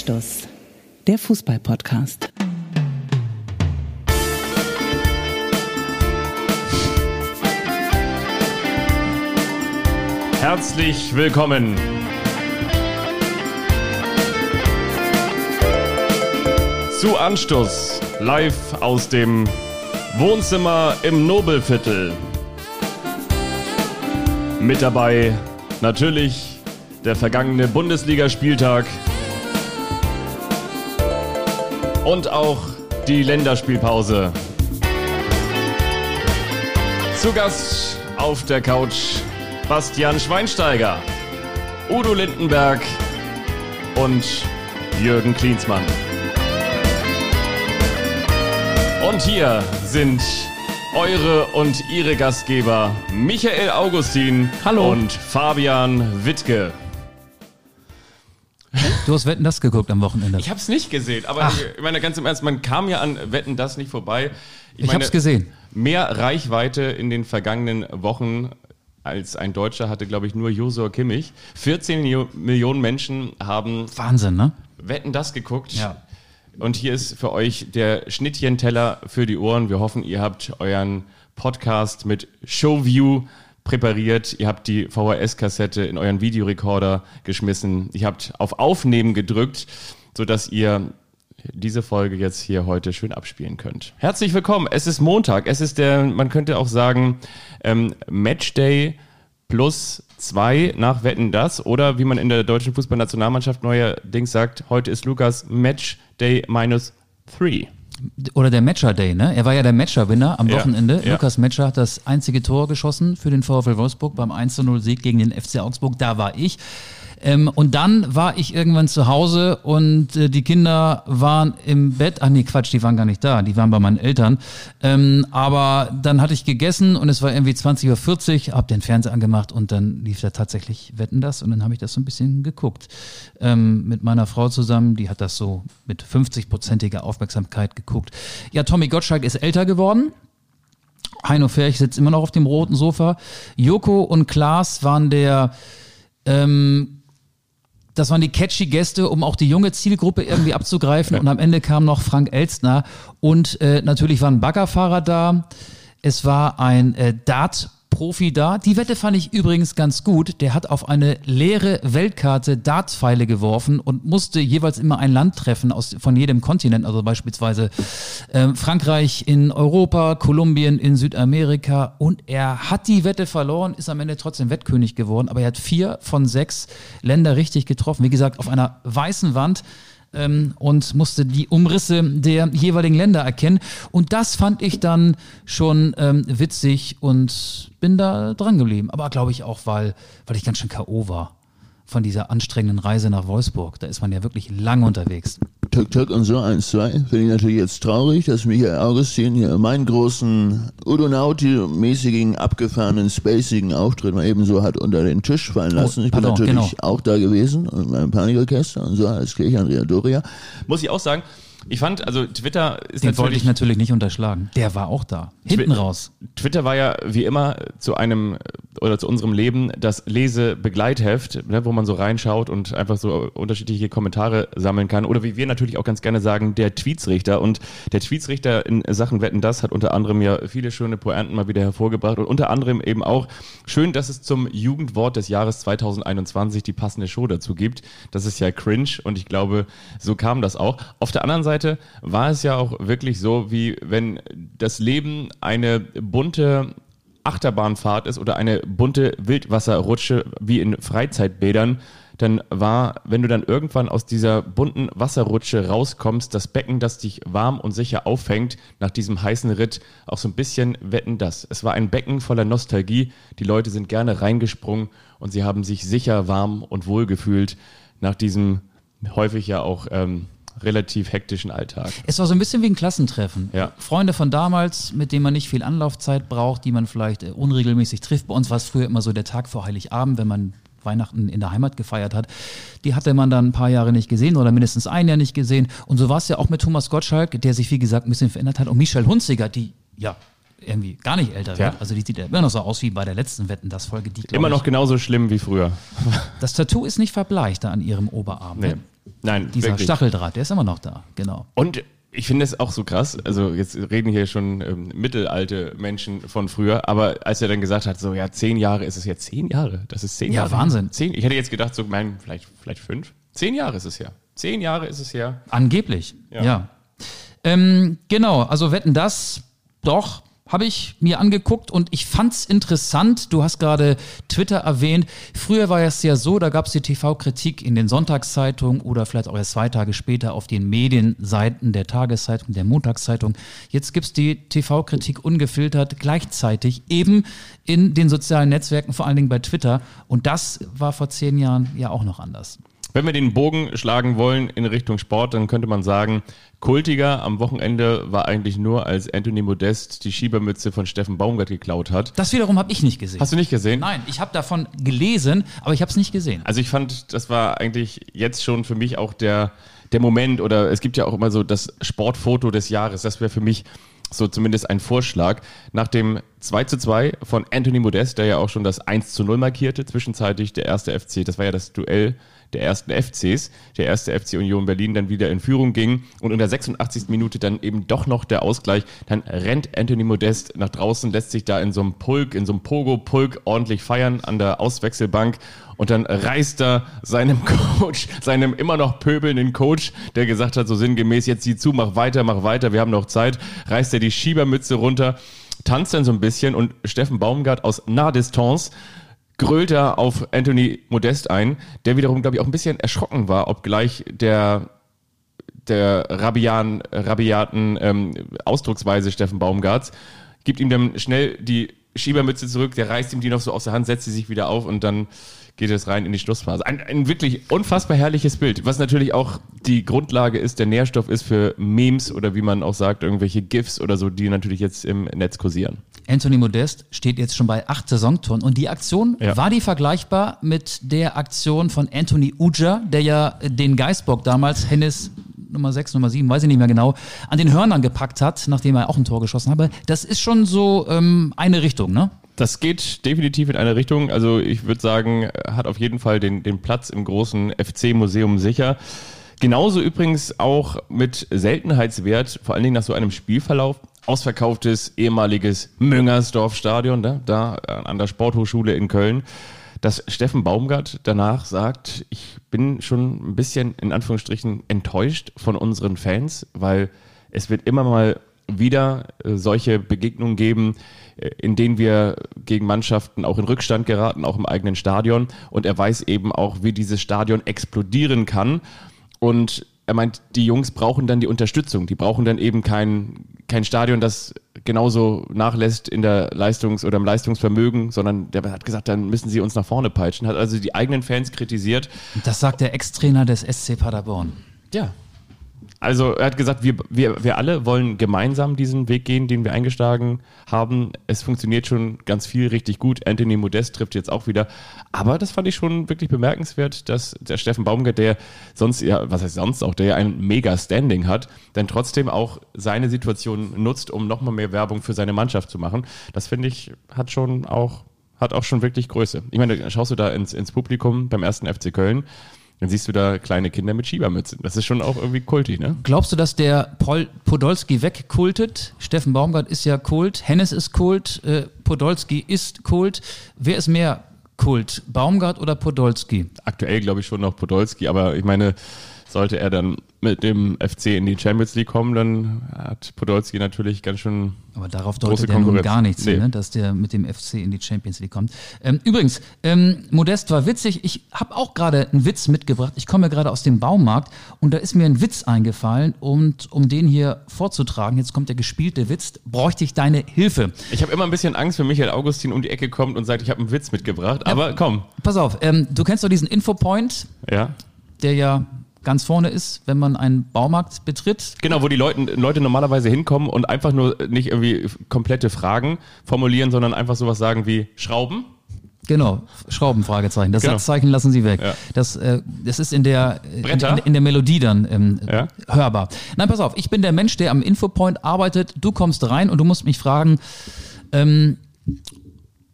Anstoß, der Fußball-Podcast. Herzlich willkommen. Zu Anstoß, live aus dem Wohnzimmer im Nobelviertel. Mit dabei natürlich der vergangene Bundesligaspieltag und auch die Länderspielpause. Zu Gast auf der Couch Bastian Schweinsteiger, Udo Lindenberg und Jürgen Klinsmann. Und hier sind eure und ihre Gastgeber Michael Augustin Hallo. und Fabian Wittke. Du hast Wetten das geguckt am Wochenende. Ich habe es nicht gesehen, aber Ach. ich meine ganz im Ernst, man kam ja an Wetten das nicht vorbei. Ich meine, hab's gesehen. Mehr Reichweite in den vergangenen Wochen als ein Deutscher hatte, glaube ich, nur Josua Kimmich. 14 Mio- Millionen Menschen haben Wahnsinn, ne? Wetten das geguckt. Ja. Und hier ist für euch der Schnittchenteller für die Ohren. Wir hoffen, ihr habt euren Podcast mit Showview präpariert. Ihr habt die VHS-Kassette in euren Videorekorder geschmissen. Ihr habt auf Aufnehmen gedrückt, sodass ihr diese Folge jetzt hier heute schön abspielen könnt. Herzlich willkommen. Es ist Montag. Es ist der, man könnte auch sagen, ähm, Matchday plus zwei nach Wetten das oder wie man in der deutschen Fußballnationalmannschaft neuerdings sagt, heute ist Lukas Matchday minus three. Oder der Matcher Day, ne? Er war ja der Matcher-Winner am Wochenende. ja. Lukas Matcher hat das einzige Tor geschossen für den VfL Wolfsburg beim 1-0-Sieg gegen den FC Augsburg. Da war ich. Ähm, und dann war ich irgendwann zu Hause und äh, die Kinder waren im Bett. Ach nee, Quatsch, die waren gar nicht da. Die waren bei meinen Eltern. Ähm, aber dann hatte ich gegessen und es war irgendwie 20.40 Uhr, hab den Fernseher angemacht und dann lief da tatsächlich Wetten das und dann habe ich das so ein bisschen geguckt. Ähm, mit meiner Frau zusammen, die hat das so mit 50-prozentiger Aufmerksamkeit geguckt. Ja, Tommy Gottschalk ist älter geworden. Heino Ferch sitzt immer noch auf dem roten Sofa. Joko und Klaas waren der, ähm, das waren die catchy Gäste, um auch die junge Zielgruppe irgendwie abzugreifen. Und am Ende kam noch Frank Elstner. Und äh, natürlich waren Baggerfahrer da. Es war ein äh, Dart-Profi da. Die Wette fand ich übrigens ganz gut. Der hat auf eine leere Weltkarte Dartpfeile geworfen und musste jeweils immer ein Land treffen aus, von jedem Kontinent. Also beispielsweise ähm, Frankreich in Europa, Kolumbien in Südamerika. Und er hat die Wette verloren, ist am Ende trotzdem Wettkönig geworden. Aber er hat vier von sechs Länder richtig getroffen. Wie gesagt, auf einer weißen Wand ähm, und musste die Umrisse der jeweiligen Länder erkennen. Und das fand ich dann schon ähm, witzig und bin da dran geblieben. Aber glaube ich auch, weil, weil ich ganz schön K.O. war von dieser anstrengenden Reise nach Wolfsburg. Da ist man ja wirklich lang unterwegs. Tuk Tuk und so 1-2. Finde ich natürlich jetzt traurig, dass Michael Augustin hier meinen großen Udonauti-mäßigen, abgefahrenen, spacigen Auftritt mal ebenso hat unter den Tisch fallen lassen. ich bin pardon, natürlich genau. auch da gewesen und meinem Panikorchester und so als Kirche Andrea Doria. Muss ich auch sagen, ich fand, also Twitter ist Den wollte natürlich ich natürlich nicht unterschlagen. Der war auch da. Hinten Twi- raus. Twitter war ja wie immer zu einem oder zu unserem Leben das Lesebegleitheft, ne, wo man so reinschaut und einfach so unterschiedliche Kommentare sammeln kann. Oder wie wir natürlich auch ganz gerne sagen, der Tweetsrichter. Und der Tweetsrichter in Sachen Wetten, das hat unter anderem ja viele schöne Pointen mal wieder hervorgebracht und unter anderem eben auch schön, dass es zum Jugendwort des Jahres 2021 die passende Show dazu gibt. Das ist ja cringe und ich glaube, so kam das auch. Auf der anderen Seite war es ja auch wirklich so, wie wenn das Leben eine bunte Achterbahnfahrt ist oder eine bunte Wildwasserrutsche wie in Freizeitbädern, dann war, wenn du dann irgendwann aus dieser bunten Wasserrutsche rauskommst, das Becken, das dich warm und sicher auffängt, nach diesem heißen Ritt, auch so ein bisschen wetten das. Es war ein Becken voller Nostalgie. Die Leute sind gerne reingesprungen und sie haben sich sicher, warm und wohl gefühlt nach diesem häufig ja auch ähm, relativ hektischen Alltag. Es war so ein bisschen wie ein Klassentreffen. Ja. Freunde von damals, mit denen man nicht viel Anlaufzeit braucht, die man vielleicht äh, unregelmäßig trifft. Bei uns war es früher immer so der Tag vor Heiligabend, wenn man Weihnachten in der Heimat gefeiert hat. Die hatte man dann ein paar Jahre nicht gesehen oder mindestens ein Jahr nicht gesehen. Und so war es ja auch mit Thomas Gottschalk, der sich, wie gesagt, ein bisschen verändert hat. Und Michelle Hunziger, die, ja, irgendwie gar nicht älter wird. Ja. Also die sieht ja immer noch so aus wie bei der letzten Wetten, das Folge. Die, Immer noch genauso schlimm wie früher. Das Tattoo ist nicht verbleicht da an ihrem Oberarm. Nee. Ne? Nein, Dieser wirklich. Stacheldraht, der ist immer noch da, genau. Und ich finde es auch so krass, also jetzt reden hier schon ähm, mittelalte Menschen von früher, aber als er dann gesagt hat, so ja, zehn Jahre ist es jetzt, zehn Jahre, das ist zehn Ja, Jahre. Wahnsinn. Zehn, ich hätte jetzt gedacht, so mein, vielleicht, vielleicht fünf. Zehn Jahre ist es her. Zehn Jahre ist es her. Angeblich, Ja. ja. Ähm, genau, also wetten das, doch, habe ich mir angeguckt und ich fand's interessant. Du hast gerade Twitter erwähnt. Früher war es ja so, da gab es die TV-Kritik in den Sonntagszeitungen oder vielleicht auch erst zwei Tage später auf den Medienseiten der Tageszeitung, der Montagszeitung. Jetzt gibt's die TV-Kritik ungefiltert gleichzeitig eben in den sozialen Netzwerken, vor allen Dingen bei Twitter. Und das war vor zehn Jahren ja auch noch anders. Wenn wir den Bogen schlagen wollen in Richtung Sport, dann könnte man sagen, kultiger am Wochenende war eigentlich nur, als Anthony Modest die Schiebermütze von Steffen Baumgart geklaut hat. Das wiederum habe ich nicht gesehen. Hast du nicht gesehen? Nein, ich habe davon gelesen, aber ich habe es nicht gesehen. Also ich fand, das war eigentlich jetzt schon für mich auch der, der Moment oder es gibt ja auch immer so das Sportfoto des Jahres. Das wäre für mich so zumindest ein Vorschlag. Nach dem 2 zu 2 von Anthony Modest, der ja auch schon das 1 zu 0 markierte, zwischenzeitlich der erste FC, das war ja das Duell der ersten FCs, der erste FC Union Berlin dann wieder in Führung ging und in der 86. Minute dann eben doch noch der Ausgleich, dann rennt Anthony Modest nach draußen, lässt sich da in so einem Pulk, in so einem Pogo-Pulk ordentlich feiern an der Auswechselbank und dann reißt er seinem Coach, seinem immer noch pöbelnden Coach, der gesagt hat, so sinngemäß, jetzt sieh zu, mach weiter, mach weiter, wir haben noch Zeit, reißt er die Schiebermütze runter, tanzt dann so ein bisschen und Steffen Baumgart aus Nahdistanz grölt er auf Anthony Modest ein, der wiederum, glaube ich, auch ein bisschen erschrocken war, obgleich der der rabian, rabiaten ähm, Ausdrucksweise Steffen Baumgarts, gibt ihm dann schnell die Schiebermütze zurück, der reißt ihm die noch so aus der Hand, setzt sie sich wieder auf und dann geht es rein in die Schlussphase. Ein, ein wirklich unfassbar herrliches Bild, was natürlich auch die Grundlage ist, der Nährstoff ist für Memes oder wie man auch sagt, irgendwelche GIFs oder so, die natürlich jetzt im Netz kursieren. Anthony Modest steht jetzt schon bei acht Saisontoren und die Aktion, Ja. war die vergleichbar mit der Aktion von Anthony Uja, der ja den Geißbock damals, Hennis Nummer 6, Nummer 7, weiß ich nicht mehr genau, an den Hörnern gepackt hat, nachdem er auch ein Tor geschossen hat. Das ist schon so ähm, eine Richtung, ne? Das geht definitiv in eine Richtung. Also ich würde sagen, hat auf jeden Fall den, den Platz im großen FC-Museum sicher. Genauso übrigens auch mit Seltenheitswert, vor allen Dingen nach so einem Spielverlauf. Ausverkauftes ehemaliges Müngersdorf-Stadion, ne? da äh, an der Sporthochschule in Köln. Dass Steffen Baumgart danach sagt, ich bin schon ein bisschen in Anführungsstrichen enttäuscht von unseren Fans, weil es wird immer mal wieder äh, solche Begegnungen geben, äh, in denen wir gegen Mannschaften auch in Rückstand geraten, auch im eigenen Stadion. Und er weiß eben auch, wie dieses Stadion explodieren kann. Und er meint, die Jungs brauchen dann die Unterstützung. Die brauchen dann eben kein, kein Stadion, das genauso nachlässt in der Leistungs- oder im Leistungsvermögen, sondern der hat gesagt, dann müssen sie uns nach vorne peitschen. Hat also die eigenen Fans kritisiert. Das sagt der Ex-Trainer des SC Paderborn. Ja. Also er hat gesagt, wir, wir, wir alle wollen gemeinsam diesen Weg gehen, den wir eingeschlagen haben. Es funktioniert schon ganz viel richtig gut. Anthony Modest trifft jetzt auch wieder. Aber das fand ich schon wirklich bemerkenswert, dass der Steffen Baumgart, der sonst, ja, was heißt sonst auch, der ja ein mega Standing hat, dann trotzdem auch seine Situation nutzt, um nochmal mehr Werbung für seine Mannschaft zu machen. Das finde ich, hat schon auch, hat auch schon wirklich Größe. Ich meine, schaust du da ins, ins Publikum beim ersten FC Köln, dann siehst du da kleine Kinder mit Schiebermützen. Das ist schon auch irgendwie kultig, ne? Glaubst du, dass der Pol Podolski wegkultet? Steffen Baumgart ist ja Kult, Hennes ist Kult, äh, Podolski ist Kult. Wer ist mehr Kult, Baumgart oder Podolski? Aktuell glaube ich schon noch Podolski, aber ich meine, sollte er dann mit dem FC in die Champions League kommen, dann hat Podolski natürlich ganz schön. Aber darauf Große deutet ja nun gar nichts, Nee. hin, ne? dass der mit dem FC in die Champions League kommt. Ähm, übrigens, ähm, Modest war witzig. Ich habe auch gerade einen Witz mitgebracht. Ich komme gerade aus dem Baumarkt und da ist mir ein Witz eingefallen und um den hier vorzutragen, jetzt kommt der gespielte Witz, bräuchte ich deine Hilfe. Ich habe immer ein bisschen Angst, wenn Michael Augustin um die Ecke kommt und sagt, ich habe einen Witz mitgebracht. Aber komm, Pass auf, ähm, du kennst doch diesen Infopoint, ja. der ja ganz vorne ist, wenn man einen Baumarkt betritt. Genau, wo die Leute, Leute normalerweise hinkommen und einfach nur nicht irgendwie komplette Fragen formulieren, sondern einfach sowas sagen wie Schrauben. Genau, Schrauben, Fragezeichen. Das Genau. Satzzeichen lassen Sie weg. Ja. Das, äh, das ist in der, in, in, der Melodie dann ähm, Ja. hörbar. Nein, pass auf, ich bin der Mensch, der am Infopoint arbeitet. Du kommst rein und du musst mich fragen, ähm,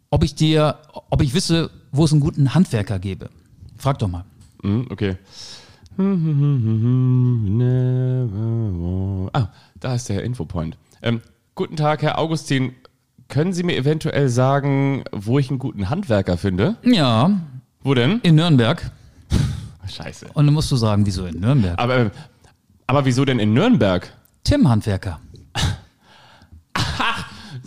ob ich dir, ob ich wisse, wo es einen guten Handwerker gebe. Frag doch mal. Hm, okay. Ah, da ist der Infopoint. Ähm, guten Tag, Herr Augustin. Können Sie mir eventuell sagen, wo ich einen guten Handwerker finde? Ja, Wo denn? in Nürnberg. Scheiße. Und dann musst du sagen, wieso in Nürnberg? Aber, aber wieso denn in Nürnberg? Tim Handwerker.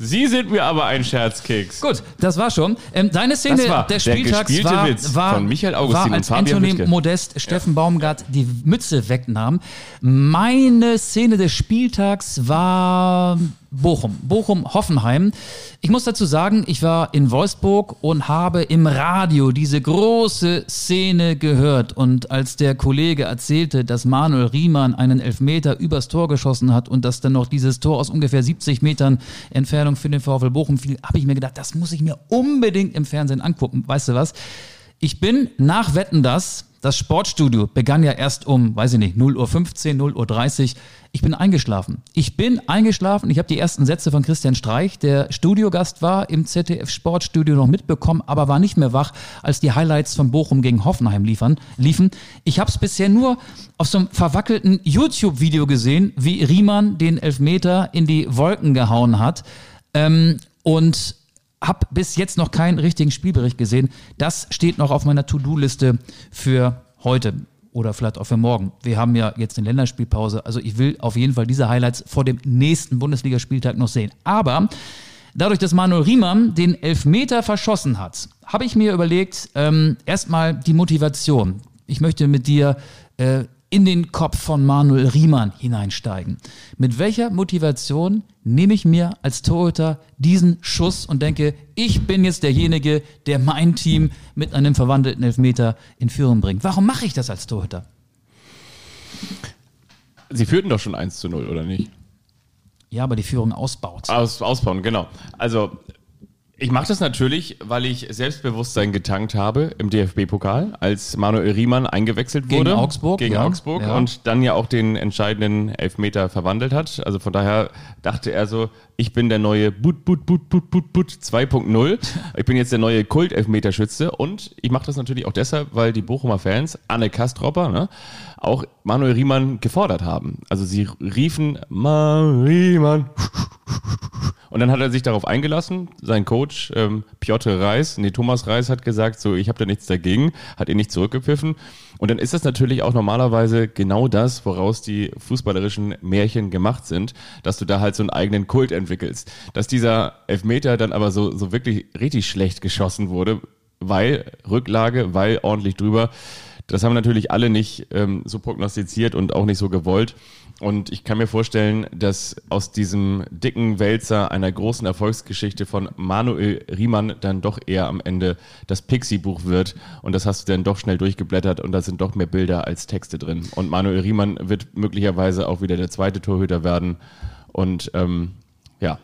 Sie sind mir aber ein Scherzkeks. Gut, das war schon. Ähm, deine Szene war des der Spieltags gespielte war, war, von Michael Augustin war und als Fabian Anthony. Modest Steffen Baumgart die Mütze wegnahm. Meine Szene des Spieltags war Bochum. Bochum-Hoffenheim. Ich muss dazu sagen, ich war in Wolfsburg und habe im Radio diese große Szene gehört. Und als der Kollege erzählte, dass Manuel Riemann einen Elfmeter übers Tor geschossen hat und dass dann noch dieses Tor aus ungefähr 70 Metern Entfernung für den VfL Bochum fiel, habe ich mir gedacht, das muss ich mir unbedingt im Fernsehen angucken. Weißt du was? Ich bin nach Wetten das, das Sportstudio begann ja erst um, weiß ich nicht, 0.15 Uhr, 0.30 Uhr. Ich bin eingeschlafen. Ich bin eingeschlafen. Ich habe die ersten Sätze von Christian Streich, der Studiogast war, im ZDF Sportstudio noch mitbekommen, aber war nicht mehr wach, als die Highlights von Bochum gegen Hoffenheim liefern, liefen. Ich habe es bisher nur auf so einem verwackelten YouTube-Video gesehen, wie Riemann den Elfmeter in die Wolken gehauen hat. Ähm, und habe bis jetzt noch keinen richtigen Spielbericht gesehen. Das steht noch auf meiner To-Do-Liste für heute oder vielleicht auch für morgen. Wir haben ja jetzt eine Länderspielpause. Also ich will auf jeden Fall diese Highlights vor dem nächsten Bundesligaspieltag noch sehen. Aber dadurch, dass Manuel Riemann den Elfmeter verschossen hat, habe ich mir überlegt, ähm, erstmal die Motivation. Ich möchte mit dir äh, in den Kopf von Manuel Riemann hineinsteigen. Mit welcher Motivation nehme ich mir als Torhüter diesen Schuss und denke, ich bin jetzt derjenige, der mein Team mit einem verwandelten Elfmeter in Führung bringt? Warum mache ich das als Torhüter? Sie führten doch schon 1 zu 0, oder nicht? Ja, aber die Führung ausbaut. Aus, ausbauen, genau. Also, ich mache das natürlich, weil ich Selbstbewusstsein getankt habe im DFB-Pokal, als Manuel Riemann eingewechselt Gegen wurde. Augsburg, Gegen ja. Augsburg Ja. und dann ja auch den entscheidenden Elfmeter verwandelt hat. Also von daher dachte er so, ich bin der neue But, But, But, But, But, But 2.0. Ich bin jetzt der neue Kult-Elfmeterschütze und ich mache das natürlich auch deshalb, weil die Bochumer Fans, Anne Kastropper, ne, auch Manuel Riemann gefordert haben. Also sie riefen Manuel Riemann und dann hat er sich darauf eingelassen. Sein Coach ähm, Piotr Reis, nee, Thomas Reis hat gesagt, so, ich habe da nichts dagegen, hat ihn nicht zurückgepfiffen. Und dann ist das natürlich auch normalerweise genau das, woraus die fußballerischen Märchen gemacht sind, dass du da halt so einen eigenen Kult entwickelst. Dass dieser Elfmeter dann aber so, so wirklich richtig schlecht geschossen wurde, weil Rücklage, weil ordentlich drüber. Das haben natürlich alle nicht ähm, so prognostiziert und auch nicht so gewollt. Und ich kann mir vorstellen, dass aus diesem dicken Wälzer einer großen Erfolgsgeschichte von Manuel Riemann dann doch eher am Ende das Pixie-Buch wird. Und das hast du dann doch schnell durchgeblättert und da sind doch mehr Bilder als Texte drin. Und Manuel Riemann wird möglicherweise auch wieder der zweite Torhüter werden. Und ähm, ja,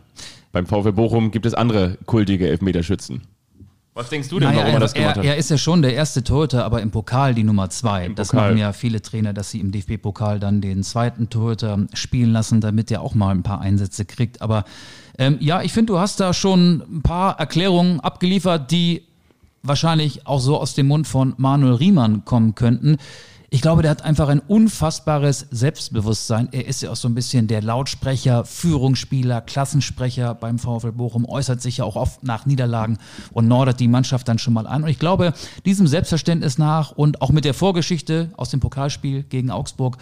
beim VfL Bochum gibt es andere kultige Elfmeterschützen. Was denkst du denn, Naja, warum er das gemacht er, hat? er ist ja schon der erste Torhüter, aber im Pokal die Nummer zwei. das Pokal. machen ja viele Trainer, dass sie im DFB-Pokal dann den zweiten Torhüter spielen lassen, damit der auch mal ein paar Einsätze kriegt. Aber ähm, ja, ich finde, du hast da schon ein paar Erklärungen abgeliefert, die wahrscheinlich auch so aus dem Mund von Manuel Riemann kommen könnten. Ich glaube, der hat einfach ein unfassbares Selbstbewusstsein. Er ist ja auch so ein bisschen der Lautsprecher, Führungsspieler, Klassensprecher beim VfL Bochum, äußert sich ja auch oft nach Niederlagen und nordert die Mannschaft dann schon mal an. Und ich glaube, diesem Selbstverständnis nach und auch mit der Vorgeschichte aus dem Pokalspiel gegen Augsburg,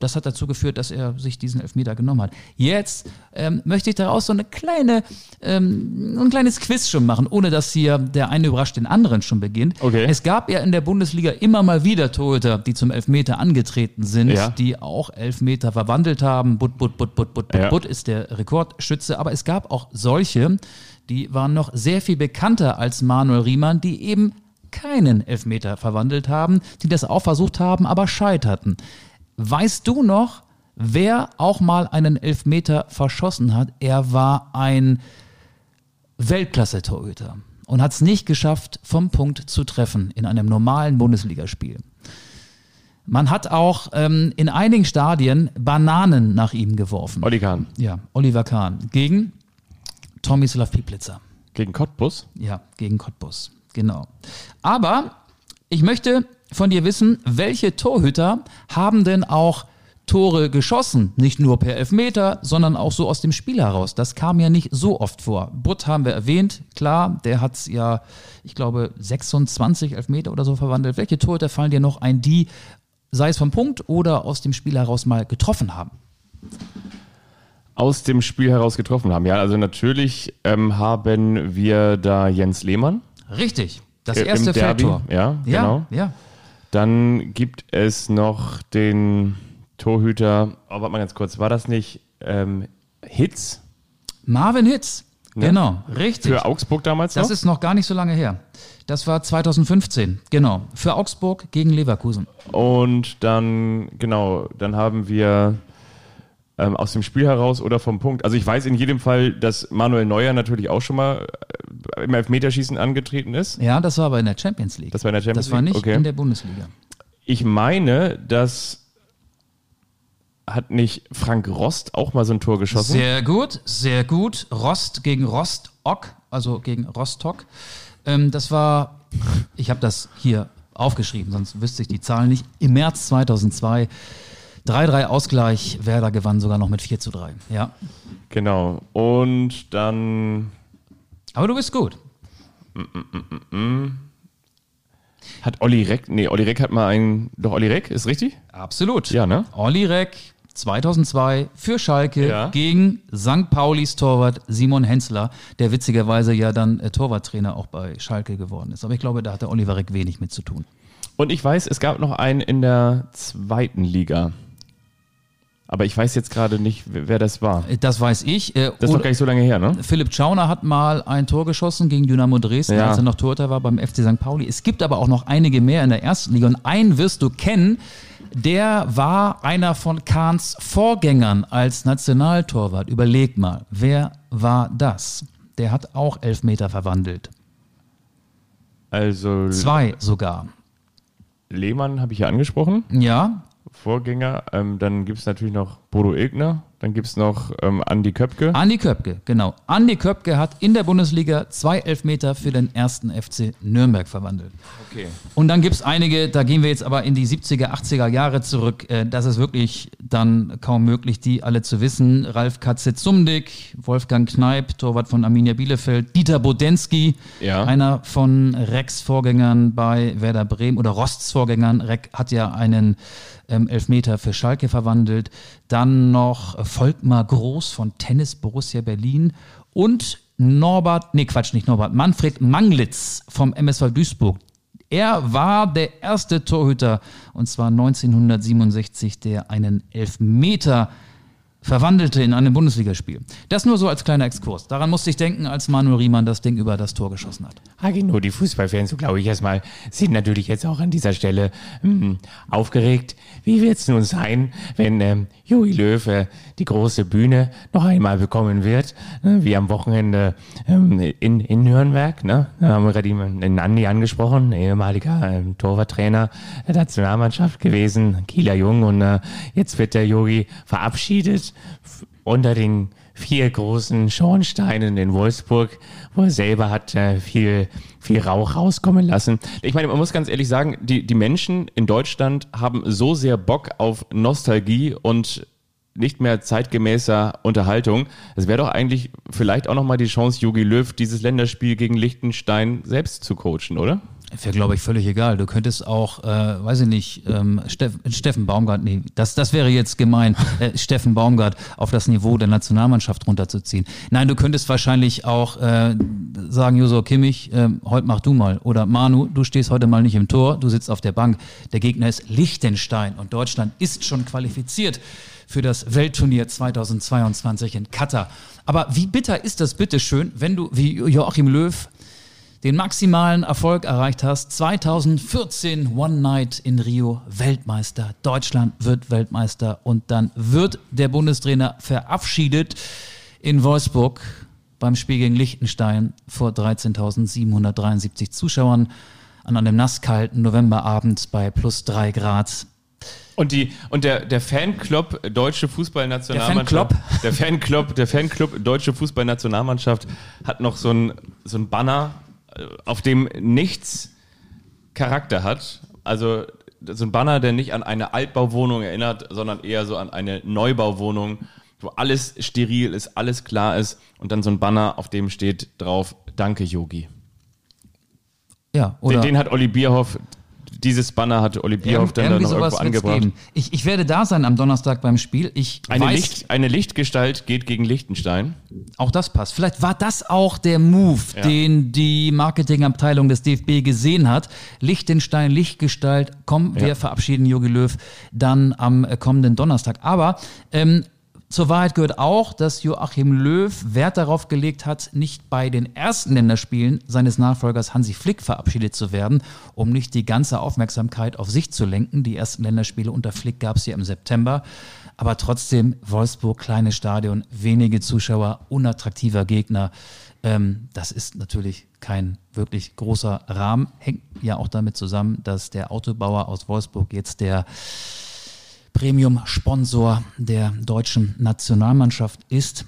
das hat dazu geführt, dass er sich diesen Elfmeter genommen hat. Jetzt ähm, möchte ich daraus so eine kleine, ähm, ein kleines Quiz schon machen, ohne dass hier der eine überrascht den anderen schon beginnt. Okay. Es gab ja in der Bundesliga immer mal wieder Torhüter, die zum Elfmeter angetreten sind, Ja. die auch Elfmeter verwandelt haben. Butt, Butt, Butt, Butt, Butt, Butt, Ja. Butt ist der Rekordschütze. Aber es gab auch solche, die waren noch sehr viel bekannter als Manuel Riemann, die eben keinen Elfmeter verwandelt haben, die das auch versucht haben, aber scheiterten. Weißt du noch, wer auch mal einen Elfmeter verschossen hat? Er war ein Weltklasse-Torhüter und hat es nicht geschafft, vom Punkt zu treffen in einem normalen Bundesligaspiel. Man hat auch ähm, in einigen Stadien Bananen nach ihm geworfen. Olli Kahn Ja, Oliver Kahn gegen Tomislav Pieplitzer. gegen Cottbus. Ja, gegen Cottbus. Genau. Aber ich möchte von dir wissen, welche Torhüter haben denn auch Tore geschossen? Nicht nur per Elfmeter, sondern auch so aus dem Spiel heraus. Das kam ja nicht so oft vor. Butt haben wir erwähnt, klar, der hat ja, ich glaube, 26 Elfmeter oder so verwandelt. Welche Torhüter fallen dir noch ein, die, sei es vom Punkt oder aus dem Spiel heraus mal getroffen haben? Aus dem Spiel heraus getroffen haben. Ja, also natürlich ähm, haben wir da Jens Lehmann. Richtig. Das Äh, im erste Derby, Feldtor. ja, ja, genau. ja. Dann gibt es noch den Torhüter, oh, warte mal ganz kurz, war das nicht ähm, Hitz Marvin Hitz. Ne? Genau, richtig. für Augsburg damals Das noch? ist noch gar nicht so lange her. Das war 2015, genau. Für Augsburg gegen Leverkusen. Und dann, genau, dann haben wir ähm, aus dem Spiel heraus oder vom Punkt. Also ich weiß in jedem Fall, dass Manuel Neuer natürlich auch schon mal äh, im Elfmeterschießen angetreten ist. Ja, das war aber in der Champions League. Das war in der Champions Das war League? nicht Okay. in der Bundesliga. Ich meine, dass hat nicht Frank Rost auch mal so ein Tor geschossen? Sehr gut, sehr gut. Rost gegen Rostock, also gegen Rostock. Ähm, das war, ich habe das hier aufgeschrieben, sonst wüsste ich die Zahlen nicht. Im März 2002 3-3 Ausgleich. Werder gewann sogar noch mit 4 zu 3. Ja. Genau. Und dann Aber du bist gut. hat Olli Reck, nee, Olli Reck hat mal einen, doch Olli Reck, ist richtig? Absolut. Ja, ne? Olli Reck 2002 für Schalke Ja. gegen St. Paulis Torwart Simon Hensler, der witzigerweise ja dann äh, Torwarttrainer auch bei Schalke geworden ist. Aber ich glaube, da hatte Oliver Reck wenig mit zu tun. Und ich weiß, es gab noch einen in der zweiten Liga. Aber ich weiß jetzt gerade nicht, wer das war. Äh, Das weiß ich. Äh, Das ist Ole- gar nicht so lange her, ne? Philipp Schauner hat mal ein Tor geschossen gegen Dynamo Dresden, Ja. als er noch Torhüter war beim FC St. Pauli. Es gibt aber auch noch einige mehr in der ersten Liga und einen wirst du kennen. Der war einer von Kahns Vorgängern als Nationaltorwart. Überleg mal, wer war das? Der hat auch Elfmeter verwandelt. Also Zwei sogar. Lehmann habe ich ja angesprochen, Ja, Vorgänger. Ähm, dann gibt es natürlich noch Bodo Ilgner, dann gibt es noch ähm, Andi Köpke. Andi Köpke, genau. Andi Köpke hat in der Bundesliga zwei Elfmeter für den ersten FC Nürnberg verwandelt. Okay. Und dann gibt es einige, da gehen wir jetzt aber in die 70er, 80er Jahre zurück. Äh, Das ist wirklich dann kaum möglich, die alle zu wissen. Ralf Katzet-Zumdick, Wolfgang Kneip, Torwart von Arminia Bielefeld, Dieter Bodensky, Ja. einer von Recks Vorgängern bei Werder Bremen oder Rosts Vorgängern. Reck hat ja einen ähm, Elfmeter für Schalke verwandelt. Dann noch äh, Volkmar Groß von Tennis Borussia Berlin und Norbert, nee Quatsch, nicht Norbert, Manfred Manglitz vom MSV Duisburg. Er war der erste Torhüter und zwar 1967, der einen Elfmeter verwandelte in einem Bundesligaspiel. Das nur so als kleiner Exkurs. Daran musste ich denken, als Manuel Riemann das Ding über das Tor geschossen hat. Hagino, die Fußballfans, so glaube ich erstmal, sind natürlich jetzt auch an dieser Stelle hm, aufgeregt. Wie wird es nun sein, wenn ähm, Jogi Löw äh, die große Bühne noch einmal bekommen wird, ne, wie am Wochenende ähm, in, in Nürnberg? Ne? Da haben wir gerade den Andi angesprochen, ehemaliger ähm, Torwarttrainer der Nationalmannschaft gewesen, Kieler Jung. Und äh, jetzt wird der Jogi verabschiedet unter den vier großen Schornsteinen in Wolfsburg, wo er selber hat äh, viel, viel Rauch rauskommen lassen. Ich meine, man muss ganz ehrlich sagen, die, die Menschen in Deutschland haben so sehr Bock auf Nostalgie und nicht mehr zeitgemäßer Unterhaltung. Es wäre doch eigentlich vielleicht auch nochmal die Chance, Jogi Löw dieses Länderspiel gegen Liechtenstein selbst zu coachen, oder? Wäre, glaube ich, völlig egal. Du könntest auch, äh, weiß ich nicht, ähm, Steff, Steffen Baumgart, nee, das, das wäre jetzt gemein, äh, Steffen Baumgart auf das Niveau der Nationalmannschaft runterzuziehen. Nein, du könntest wahrscheinlich auch äh, sagen, Joso Kimmich, äh, heute mach du mal. Oder Manu, du stehst heute mal nicht im Tor, du sitzt auf der Bank. Der Gegner ist Liechtenstein und Deutschland ist schon qualifiziert für das Weltturnier 2022 in Katar. Aber wie bitter ist das bitteschön, wenn du wie Joachim Löw den maximalen Erfolg erreicht hast. 2014 One Night in Rio Weltmeister. Deutschland wird Weltmeister und dann wird der Bundestrainer verabschiedet in Wolfsburg beim Spiel gegen Liechtenstein vor 13.773 Zuschauern an einem nasskalten Novemberabend bei plus drei Grad. Und die und der der Fanclub Deutsche Fußballnationalmannschaft, Der der Fanclub, der Fanclub Deutsche Fußballnationalmannschaft hat noch so ein so ein Banner, auf dem nichts Charakter hat Also so ein Banner, der nicht an eine Altbauwohnung erinnert, sondern eher so an eine Neubauwohnung, wo alles steril ist, alles klar ist und dann so ein Banner, auf dem steht drauf, danke Yogi. Ja, Den, oder den hat Olli Bierhoff, dieses Banner hat Olli Bierhoff dann, dann irgendwie noch irgendwo angebracht. geben. Ich, ich werde da sein am Donnerstag beim Spiel. Ich Eine, weiß, Licht, eine Lichtgestalt geht gegen Lichtenstein. auch das passt. Vielleicht war das auch der Move, Ja. den die Marketingabteilung des DFB gesehen hat. Lichtenstein, Lichtgestalt, komm, wir Ja. verabschieden Jogi Löw dann am äh, kommenden Donnerstag. Aber ähm, zur Wahrheit gehört auch, dass Joachim Löw Wert darauf gelegt hat, nicht bei den ersten Länderspielen seines Nachfolgers Hansi Flick verabschiedet zu werden, um nicht die ganze Aufmerksamkeit auf sich zu lenken. Die ersten Länderspiele unter Flick gab es ja im September. Aber trotzdem, Wolfsburg, kleines Stadion, wenige Zuschauer, unattraktiver Gegner. Ähm, das ist natürlich kein wirklich großer Rahmen. Hängt ja auch damit zusammen, dass der Autobauer aus Wolfsburg jetzt der Premium-Sponsor der deutschen Nationalmannschaft ist.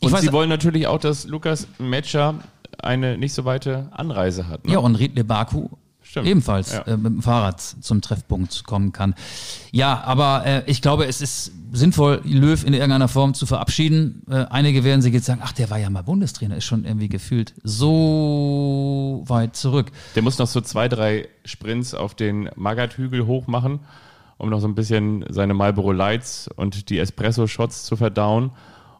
Ich Und weiß- sie wollen natürlich auch, dass Lukas Metscher eine nicht so weite Anreise hat. Ne? Ja, und Riedle Baku Stimmt. ebenfalls Ja. äh, mit dem Fahrrad zum Treffpunkt kommen kann. Ja, aber äh, ich glaube, es ist sinnvoll, Löw in irgendeiner Form zu verabschieden. Äh, einige werden sich jetzt sagen, ach, der war ja mal Bundestrainer, ist schon irgendwie gefühlt so weit zurück. Der muss noch so zwei, drei Sprints auf den Magath-Hügel hoch machen, um noch so ein bisschen seine Marlboro Lights und die Espresso-Shots zu verdauen.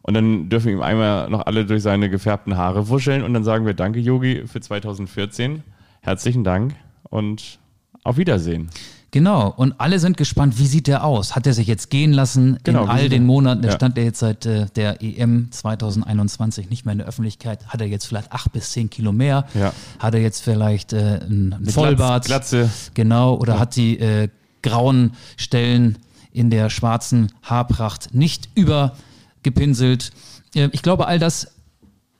Und dann dürfen ihm einmal noch alle durch seine gefärbten Haare wuscheln und dann sagen wir Danke, Yogi, für 2014. Herzlichen Dank und auf Wiedersehen. Genau, und alle sind gespannt, wie sieht der aus? Hat er sich jetzt gehen lassen Genau, in all den er- Monaten? Der Ja. stand ja jetzt seit äh, der EM 2021 nicht mehr in der Öffentlichkeit. Hat er jetzt vielleicht acht bis zehn Kilo mehr? Ja. Hat er jetzt vielleicht äh, ein, ein Vollbart? Glatze. Genau, oder hat die äh, grauen Stellen in der schwarzen Haarpracht nicht übergepinselt? Äh, ich glaube, all das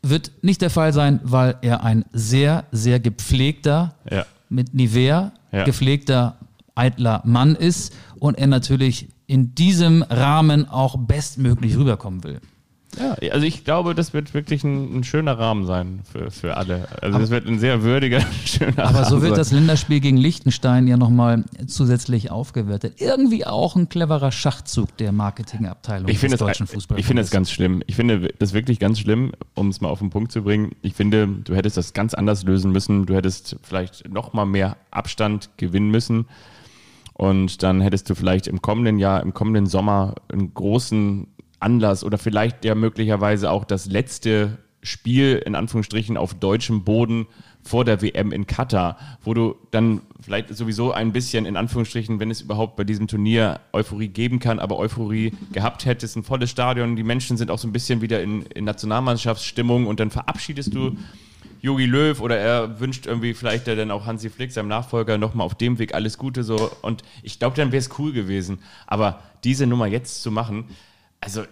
wird nicht der Fall sein, weil er ein sehr, sehr gepflegter, Ja. mit Nivea Ja. gepflegter, eitler Mann ist und er natürlich in diesem Rahmen auch bestmöglich rüberkommen will. Ja, also ich glaube, das wird wirklich ein, ein schöner Rahmen sein für, für alle. Also das wird ein sehr würdiger, schöner Rahmen Aber so wird sein. das Länderspiel gegen Liechtenstein ja nochmal zusätzlich aufgewertet. Irgendwie auch ein cleverer Schachzug der Marketingabteilung Ich finde des das, deutschen Fußballs. ich finde das ganz schlimm. Ich finde das wirklich ganz schlimm, um es mal auf den Punkt zu bringen. Ich finde, du hättest das ganz anders lösen müssen. Du hättest vielleicht noch mal mehr Abstand gewinnen müssen. Und dann hättest du vielleicht im kommenden Jahr, im kommenden Sommer einen großen Anlass oder vielleicht ja möglicherweise auch das letzte Spiel in Anführungsstrichen auf deutschem Boden vor der WM in Katar, wo du dann vielleicht sowieso ein bisschen in Anführungsstrichen, wenn es überhaupt bei diesem Turnier Euphorie geben kann, aber Euphorie gehabt hättest, ein volles Stadion, die Menschen sind auch so ein bisschen wieder in, in Nationalmannschaftsstimmung und dann verabschiedest du Jogi Löw oder er wünscht irgendwie vielleicht der dann auch Hansi Flick, seinem Nachfolger, nochmal auf dem Weg alles Gute so. Und ich glaube, dann wäre es cool gewesen. Aber diese Nummer jetzt zu machen, also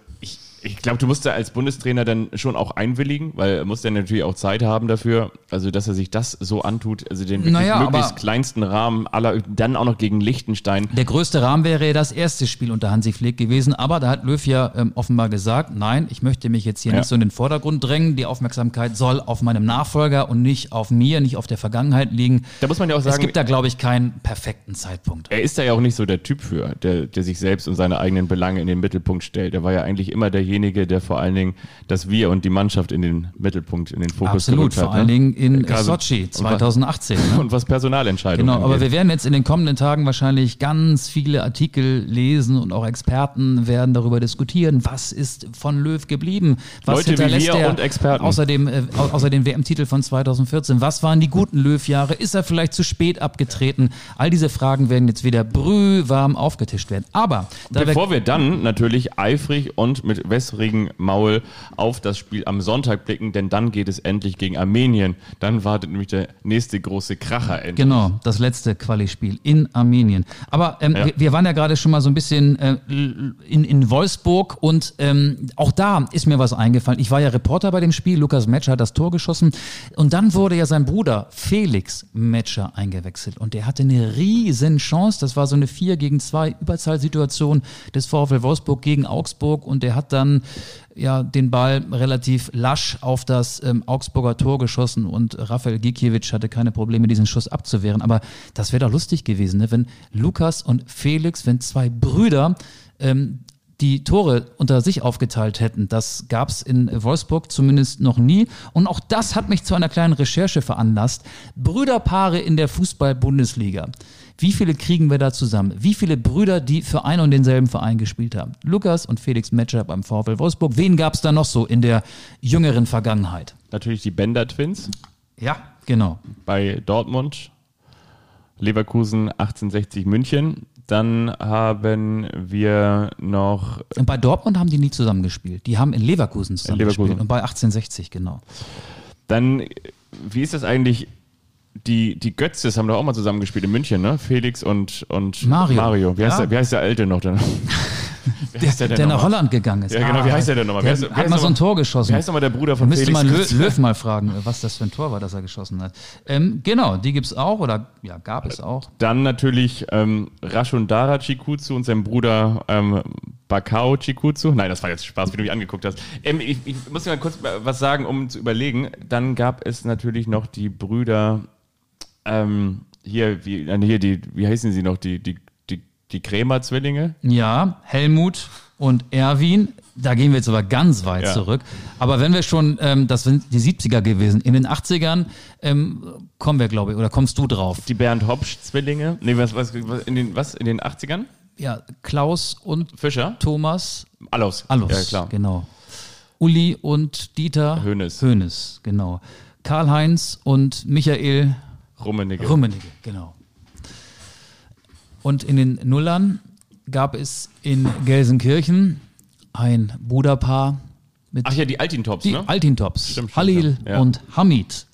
ich, glaube, du musst da als Bundestrainer dann schon auch einwilligen, weil er muss dann natürlich auch Zeit haben dafür, also dass er sich das so antut, also den Naja, möglichst kleinsten Rahmen aller, dann auch noch gegen Liechtenstein. Der größte Rahmen wäre ja das erste Spiel unter Hansi Flick gewesen, aber da hat Löw ja ähm, offenbar gesagt, nein, ich möchte mich jetzt hier Ja. nicht so in den Vordergrund drängen, die Aufmerksamkeit soll auf meinem Nachfolger und nicht auf mir, nicht auf der Vergangenheit liegen. Da muss man ja auch es sagen, gibt da, glaube ich, keinen perfekten Zeitpunkt. er ist da ja auch nicht so der Typ für, der, der sich selbst und seine eigenen Belange in den Mittelpunkt stellt. Er war ja eigentlich immer derjenige, der vor allen Dingen das Wir und die Mannschaft in den Mittelpunkt, in den Fokus Absolut, gerückt hat. vor allen ne? Dingen in Gerade- Sochi und was- 2018. Ne? Und was Personalentscheidungen Genau, aber angeht. wir werden jetzt in den kommenden Tagen wahrscheinlich ganz viele Artikel lesen und auch Experten werden darüber diskutieren, was ist von Löw geblieben, was Leute wie hinterlässt er und Experten. außer dem, äh, au- außer WM-Titel von 2014, was waren die guten Löw-Jahre, ist er vielleicht zu spät abgetreten? All diese Fragen werden jetzt wieder brühwarm aufgetischt werden. Aber da wir Bevor wir dann natürlich eifrig und mit wässrigem Maul auf das Spiel am Sonntag blicken, denn dann geht es endlich gegen Armenien. Dann wartet nämlich der nächste große Kracher endlich. Genau, das letzte Quali-Spiel in Armenien. Aber ähm, Ja. wir, wir waren ja gerade schon mal so ein bisschen äh, in, in Wolfsburg und ähm, auch da ist mir was eingefallen. Ich war ja Reporter bei dem Spiel, Lukas Metscher hat das Tor geschossen und dann wurde ja sein Bruder Felix Metscher eingewechselt und der hatte eine riesen Chance. Das war so eine 4 gegen 2 Überzahlsituation des VfL Wolfsburg gegen Augsburg und der hat dann dann ja den Ball relativ lasch auf das ähm, Augsburger Tor geschossen und Rafael Gikiewicz hatte keine Probleme, diesen Schuss abzuwehren. Aber das wäre doch lustig gewesen, ne? wenn Lukas und Felix, wenn zwei Brüder ähm, die Tore unter sich aufgeteilt hätten. Das gab es in Wolfsburg zumindest noch nie. Und auch das hat mich zu einer kleinen Recherche veranlasst. Brüderpaare in der Fußball-Bundesliga. Wie viele kriegen wir da zusammen? Wie viele Brüder, die für einen und denselben Verein gespielt haben? Lukas und Felix Metscher beim VfL Wolfsburg. Wen gab es da noch so in der jüngeren Vergangenheit? Natürlich die Bender Twins Ja, genau. bei Dortmund, Leverkusen 1860 München. Dann haben wir noch Und bei Dortmund haben die nie zusammengespielt. Die haben in Leverkusen zusammengespielt. Und bei 1860, genau. Dann, wie ist das eigentlich? Die, die Götzes haben doch auch mal zusammengespielt in München, ne? Felix und, und Mario. Wie heißt, Ja. der, wie heißt der Alte noch denn? Der, denn der nach? Holland gegangen ist. Ja, genau, wie heißt der denn nochmal? Der wie hat heißt mal so ein Tor geschossen. Wie heißt nochmal der Bruder von Müsste Felix? man Löw, Götze? Löw mal fragen, was das für ein Tor war, das er geschossen hat. Ähm, genau, die gibt's auch oder ja, gab es auch. Dann natürlich ähm, Rashundara Chikutsu und sein Bruder ähm, Bakao Chikutsu. Nein, das war jetzt Spaß, wie du mich angeguckt hast. Ähm, ich, ich muss dir mal kurz was sagen, um zu überlegen. Dann gab es natürlich noch die Brüder, ähm, hier, wie, hier die, wie heißen sie noch, die, die, die, die Krämer-Zwillinge? Ja, Helmut und Erwin. Da gehen wir jetzt aber ganz weit Ja. zurück. Aber wenn wir schon, ähm, das sind die 70er gewesen, in den 80ern ähm, kommen wir, glaube ich, oder kommst du drauf? Die Bernd Hopsch-Zwillinge? Nee, was, was, was, in den, was, in den 80ern? Ja, Klaus und Fischer? Thomas Allos. Allus. Ja, klar. Genau. Uli und Dieter Hoeneß. Hoeneß, genau. Karl-Heinz und Michael Rummenigge. Rummenigge, genau. Und in den Nullern gab es in Gelsenkirchen ein Bruderpaar mit Ach ja, die Altintops, die ne? Altintops, Stimmt, stimmt, Halil ja. Und Hamid.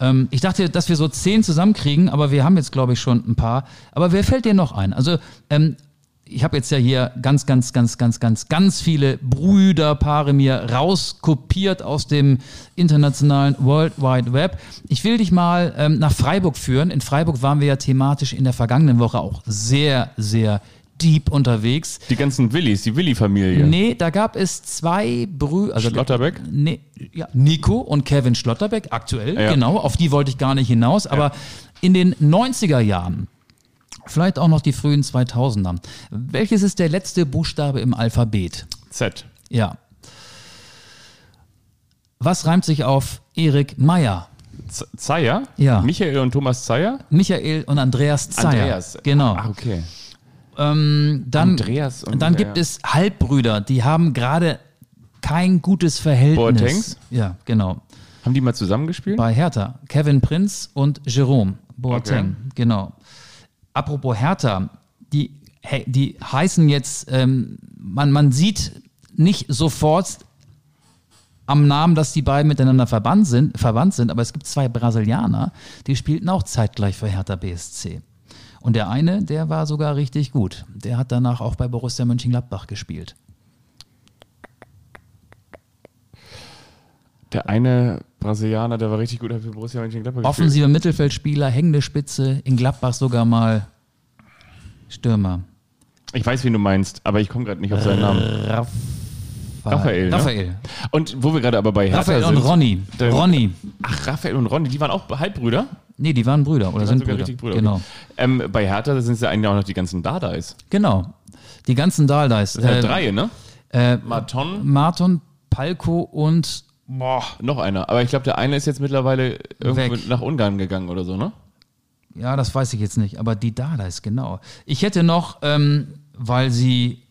Ähm, ich dachte, dass wir so zehn zusammenkriegen, aber wir haben jetzt, glaube ich, schon ein paar. Aber wer fällt dir noch ein? Also, ähm, ich habe jetzt ja hier ganz, ganz, ganz, ganz, ganz, ganz viele Brüderpaare mir rauskopiert aus dem internationalen World Wide Web. Ich will dich mal ähm, nach Freiburg führen. In Freiburg waren wir ja thematisch in der vergangenen Woche auch sehr, sehr deep unterwegs. Die ganzen Willis, die Willi-Familie. Nee, da gab es zwei Brüder. Also Schlotterbeck? Nee, ja, Nico und Kevin Schlotterbeck, aktuell, Ja. genau. Auf die wollte ich gar nicht hinaus. Aber in den 90er Jahren, vielleicht auch noch die frühen 2000er, welches ist der letzte Buchstabe im Alphabet? Z. Ja. Was reimt sich auf Erik Meyer? Z Zeyer? Ja. Michael und Thomas Zeyer? Michael und Andreas Zeyer. Andreas. Genau. Ach, okay. Ähm, dann Andreas und- dann gibt es Halbbrüder, die haben gerade kein gutes Verhältnis. Boatengs? Ja, genau. Haben die mal zusammengespielt? Bei Hertha. Kevin Prinz und Jerome Boateng. Genau. Apropos Hertha, die, die heißen jetzt, ähm, man, man sieht nicht sofort am Namen, dass die beiden miteinander verbannt sind, verwandt sind, aber es gibt zwei Brasilianer, die spielten auch zeitgleich für Hertha BSC. Und der eine, der war sogar richtig gut. Der hat danach auch bei Borussia Mönchengladbach gespielt. Der eine Brasilianer, der war richtig gut für Borussia Mönchengladbach. Offensiver Mittelfeldspieler, hängende Spitze, in Gladbach sogar mal Stürmer. Ich weiß, wen du meinst, aber ich komme gerade nicht auf seinen Namen. Raff Raphael, ne? Raphael. Und wo wir gerade aber bei Hertha Raphael sind. und Ronny. Der- Ronny. Ach, Raphael und Ronny, die waren auch Halbbrüder? Nee, die waren Brüder oder Die sind Brüder. Brüder. Genau. okay. Ähm, bei Hertha sind es ja eigentlich auch noch die ganzen Dardais. Genau. Die ganzen Daldice. Das sind ja drei, ne? äh, Marton, Marton, Palko und boah, noch einer. Aber ich glaube, der eine ist jetzt mittlerweile irgendwo Weg. nach Ungarn gegangen oder so, ne? ja, das weiß ich jetzt nicht, aber die Daldice, genau. Ich hätte noch, ähm, weil sie,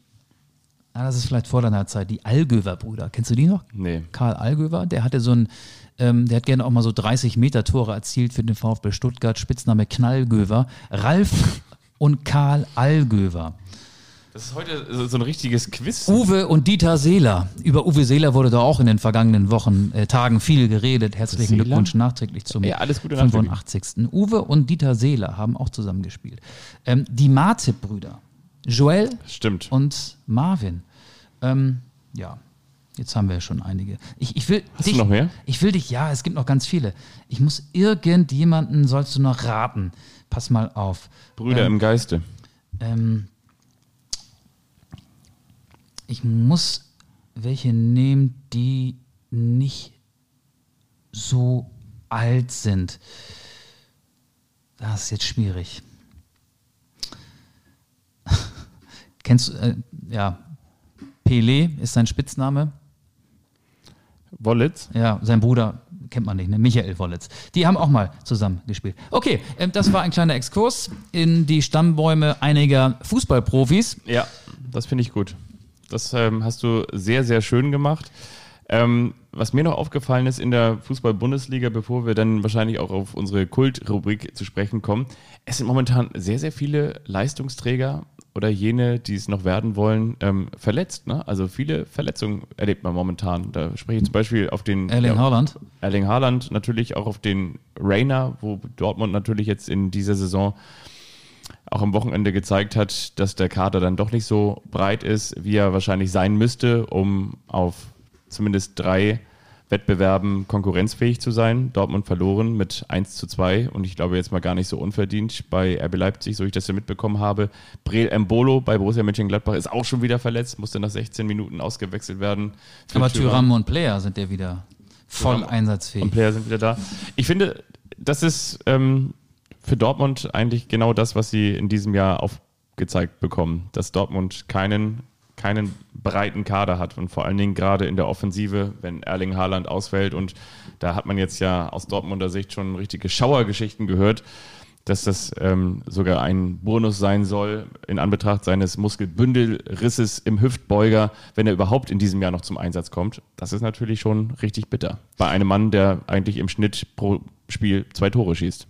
ah, das ist vielleicht vor deiner Zeit, die Allgöwer-Brüder. Kennst du die noch? Nee. Karl Allgöwer, der hatte so ein, ähm, der hat gerne auch mal so 30 Meter Tore erzielt für den VfB Stuttgart, Spitzname Knallgöwer. Ralf und Karl Allgöwer. Das ist heute so- so ein richtiges Quiz. Uwe und Dieter Seeler. Über Uwe Seeler wurde da auch in den vergangenen Wochen, äh, Tagen viel geredet. Herzlichen Seeler? Glückwunsch nachträglich zum Ja, alles Gute 85. Uwe und Dieter Seeler haben auch zusammengespielt. Ähm, die Matip-Brüder. Joel Stimmt. und Marvin. Ähm, ja, jetzt haben wir schon einige. Ich, ich will Hast du dich, noch mehr? Ich will dich, ja, es gibt noch ganz viele. Ich muss irgendjemanden, sollst du noch raten. Pass mal auf. Brüder ähm, im Geiste. Ähm, ich muss welche nehmen, die nicht so alt sind. Das ist jetzt schwierig. Kennst du, äh, ja, Pele ist sein Spitzname. Wollitz? Ja, sein Bruder kennt man nicht, ne? Michael Wollitz. Die haben auch mal zusammen gespielt. Okay, ähm, das war ein kleiner Exkurs in die Stammbäume einiger Fußballprofis. Ja, das finde ich gut. Das ähm, hast du sehr, sehr schön gemacht. Ähm, was mir noch aufgefallen ist in der Fußball-Bundesliga, bevor wir dann wahrscheinlich auch auf unsere Kult-Rubrik zu sprechen kommen, es sind momentan sehr, sehr viele Leistungsträger oder jene, die es noch werden wollen, ähm, verletzt. Ne? Also viele Verletzungen erlebt man momentan. Da spreche ich zum Beispiel auf den Erling Haaland. Erling Haaland, natürlich auch auf den Rainer, wo Dortmund natürlich jetzt in dieser Saison auch am Wochenende gezeigt hat, dass der Kader dann doch nicht so breit ist, wie er wahrscheinlich sein müsste, um auf zumindest drei Wettbewerben konkurrenzfähig zu sein. Dortmund verloren mit 1 zu 2 und ich glaube jetzt mal gar nicht so unverdient bei RB Leipzig, so ich das ja mitbekommen habe. Breel Embolo bei Borussia Mönchengladbach ist auch schon wieder verletzt, musste nach 16 Minuten ausgewechselt werden. Aber. Tyram und Player sind ja wieder voll Thuram einsatzfähig. Und Player sind wieder da. Ich finde, das ist ähm, für Dortmund eigentlich genau das, was sie in diesem Jahr aufgezeigt bekommen, dass Dortmund keinen, keinen breiten Kader hat und vor allen Dingen gerade in der Offensive, wenn Erling Haaland ausfällt und da hat man jetzt ja aus Dortmunder Sicht schon richtige Schauergeschichten gehört, dass das ähm, sogar ein Bonus sein soll in Anbetracht seines Muskelbündelrisses im Hüftbeuger, wenn er überhaupt in diesem Jahr noch zum Einsatz kommt. Das ist natürlich schon richtig bitter. Bei einem Mann, der eigentlich im Schnitt pro Spiel zwei Tore schießt.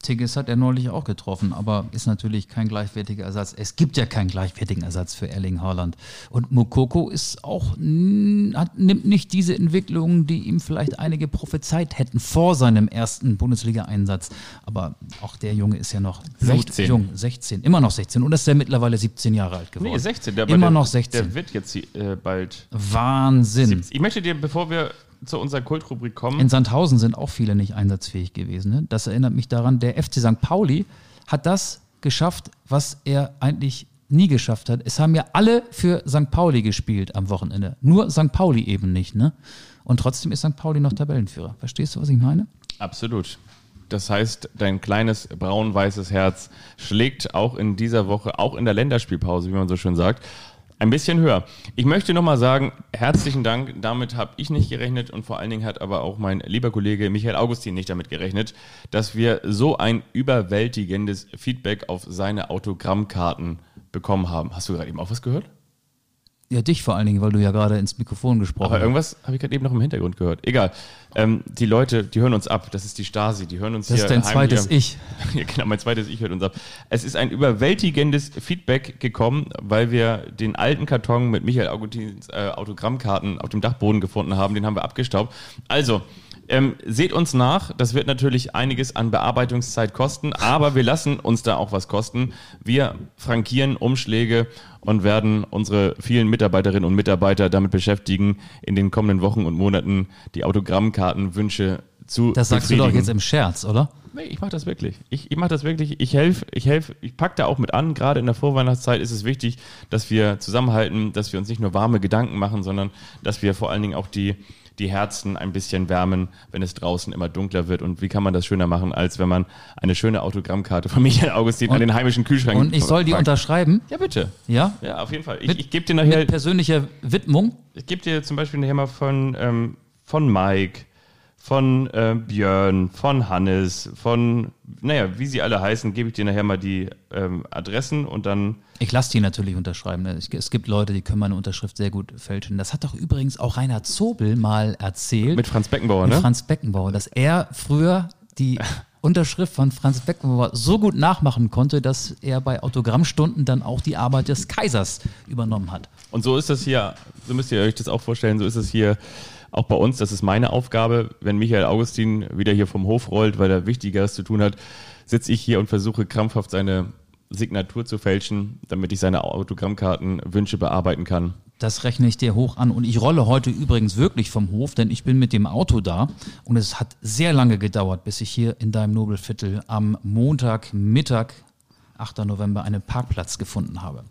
Tigges hat er neulich auch getroffen, aber ist natürlich kein gleichwertiger Ersatz. Es gibt ja keinen gleichwertigen Ersatz für Erling Haaland. Und Mokoko ist auch, hat, nimmt nicht diese Entwicklung, die ihm vielleicht einige prophezeit hätten vor seinem ersten Bundesliga-Einsatz. Aber auch der Junge ist ja noch 16. jung, 16, immer noch 16. Und ist ja mittlerweile 17 Jahre alt geworden. Nee, 16. Der, Immer der, noch 16. Der wird jetzt äh, bald. Wahnsinn. 17. Ich möchte dir, bevor wir zu unserer Kultrubrik kommen, In Sandhausen sind auch viele nicht einsatzfähig gewesen. Ne? Das erinnert mich daran, der FC St. Pauli hat das geschafft, was er eigentlich nie geschafft hat. Es haben ja alle für St. Pauli gespielt am Wochenende. Nur St. Pauli eben nicht. Ne? Und trotzdem ist St. Pauli noch Tabellenführer. Verstehst du, was ich meine? Absolut. Das heißt, dein kleines braun-weißes Herz schlägt auch in dieser Woche, auch in der Länderspielpause, wie man so schön sagt, ein bisschen höher. Ich möchte nochmal sagen, herzlichen Dank. Damit habe ich nicht gerechnet und vor allen Dingen hat aber auch mein lieber Kollege Michael Augustin nicht damit gerechnet, dass wir so ein überwältigendes Feedback auf seine Autogrammkarten bekommen haben. Hast du gerade eben auch was gehört? Ja, dich vor allen Dingen, weil du ja gerade ins Mikrofon gesprochen Aber hast. irgendwas habe ich gerade eben noch im Hintergrund gehört. Egal. Ähm, die Leute, die hören uns ab. Das ist die Stasi. Die hören uns Das hier ist dein zweites Ich. Ja, genau, mein zweites Ich hört uns ab. Es ist ein überwältigendes Feedback gekommen, weil wir den alten Karton mit Michael Augustins äh, Autogrammkarten auf dem Dachboden gefunden haben. Den haben wir abgestaubt. Also, ähm, seht uns nach. Das wird natürlich einiges an Bearbeitungszeit kosten, aber wir lassen uns da auch was kosten. Wir frankieren Umschläge und werden unsere vielen Mitarbeiterinnen und Mitarbeiter damit beschäftigen, in den kommenden Wochen und Monaten die Autogrammkartenwünsche zu Das sagst du doch jetzt im Scherz, oder? Nee, ich mache das wirklich. Ich, ich mache das wirklich. Ich helfe, ich helfe, ich pack da auch mit an. Gerade in der Vorweihnachtszeit ist es wichtig, dass wir zusammenhalten, dass wir uns nicht nur warme Gedanken machen, sondern dass wir vor allen Dingen auch die, die Herzen ein bisschen wärmen, wenn es draußen immer dunkler wird. Und wie kann man das schöner machen, als wenn man eine schöne Autogrammkarte von Michael Augustin an den heimischen Kühlschrank Und ich soll die packt? unterschreiben? Ja, bitte. Ja? Ja, auf jeden Fall. Ich, ich gebe dir nachher, Mit persönlicher Widmung? ich gebe dir zum Beispiel nachher mal von, ähm, von Mike, von äh, Björn, von Hannes, von, naja, wie sie alle heißen, gebe ich dir nachher mal die ähm, Adressen und dann, Ich lasse die natürlich unterschreiben. ne? Ich- Es gibt Leute, die können meine Unterschrift sehr gut fälschen. Das hat doch übrigens auch Reinhard Zobel mal erzählt. mit Franz Beckenbauer, mit ne? Franz Beckenbauer, dass er früher die Unterschrift von Franz Beckenbauer so gut nachmachen konnte, dass er bei Autogrammstunden dann auch die Arbeit des Kaisers übernommen hat. Und so ist das hier, so müsst ihr euch das auch vorstellen, so ist es hier auch bei uns. Das ist meine Aufgabe. Wenn Michael Augustin wieder hier vom Hof rollt, weil er Wichtigeres zu tun hat, sitze ich hier und versuche krampfhaft seine Signatur zu fälschen, damit ich seine Autogrammkartenwünsche bearbeiten kann. Das rechne ich dir hoch an. Und ich rolle heute übrigens wirklich vom Hof, denn ich bin mit dem Auto da. Und es hat sehr lange gedauert, bis ich hier in deinem Nobelviertel am Montagmittag, 8. November, einen Parkplatz gefunden habe.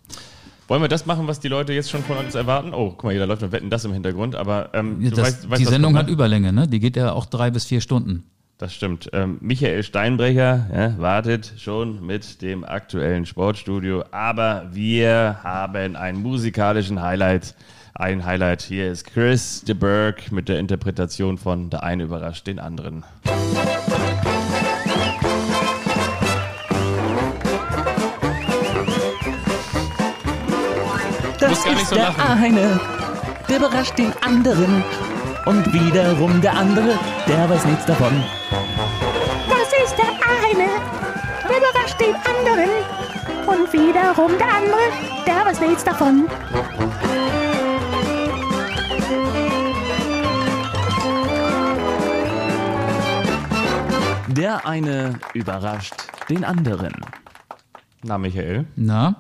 Wollen wir das machen, was die Leute jetzt schon von uns erwarten? Oh, guck mal, hier, da läuft noch Wetten das im Hintergrund, aber ähm, das, weißt, weißt, die Sendung hat? Überlänge, ne? Die geht ja auch drei bis vier Stunden. Das stimmt. Ähm, Michael Steinbrecher ja, wartet schon mit dem aktuellen Sportstudio, aber wir haben einen musikalischen Highlight. Ein Highlight hier ist Chris de Burgh mit der Interpretation von Der eine überrascht den anderen. Das Muss gar nicht ist so der lachen. eine, der überrascht den anderen. Und wiederum der andere, der weiß nichts davon. Das ist der eine, der überrascht den anderen. Und wiederum der andere, der weiß nichts davon. Der eine überrascht den anderen. Na, Michael. Na?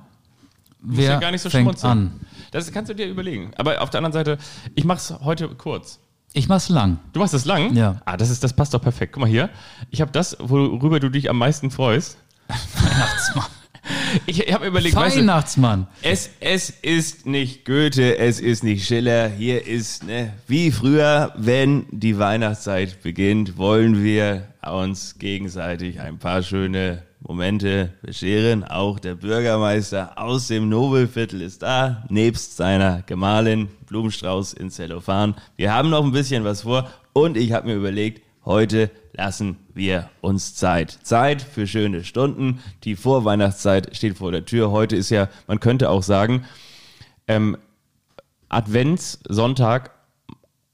Muss Wer ja gar nicht so fängt schmunzeln. an? Das kannst du dir überlegen. Aber auf der anderen Seite, ich mach's heute kurz. Ich mach's lang. Du machst es lang? Ja. Ah, das, ist, das passt doch perfekt. Guck mal hier. Ich habe das, worüber du dich am meisten freust. Weihnachtsmann. Ich habe überlegt, weißt du, Weihnachtsmann. es, es ist nicht Goethe, es ist nicht Schiller. Hier ist, ne, wie früher, wenn die Weihnachtszeit beginnt, wollen wir uns gegenseitig ein paar schöne Momente bescheren. Auch der Bürgermeister aus dem Nobelviertel ist da, nebst seiner Gemahlin, Blumenstrauß in Zellophan. Wir haben noch ein bisschen was vor und ich habe mir überlegt, heute lassen wir uns Zeit. Zeit für schöne Stunden. Die Vorweihnachtszeit steht vor der Tür. Heute ist ja, man könnte auch sagen, ähm, Adventssonntag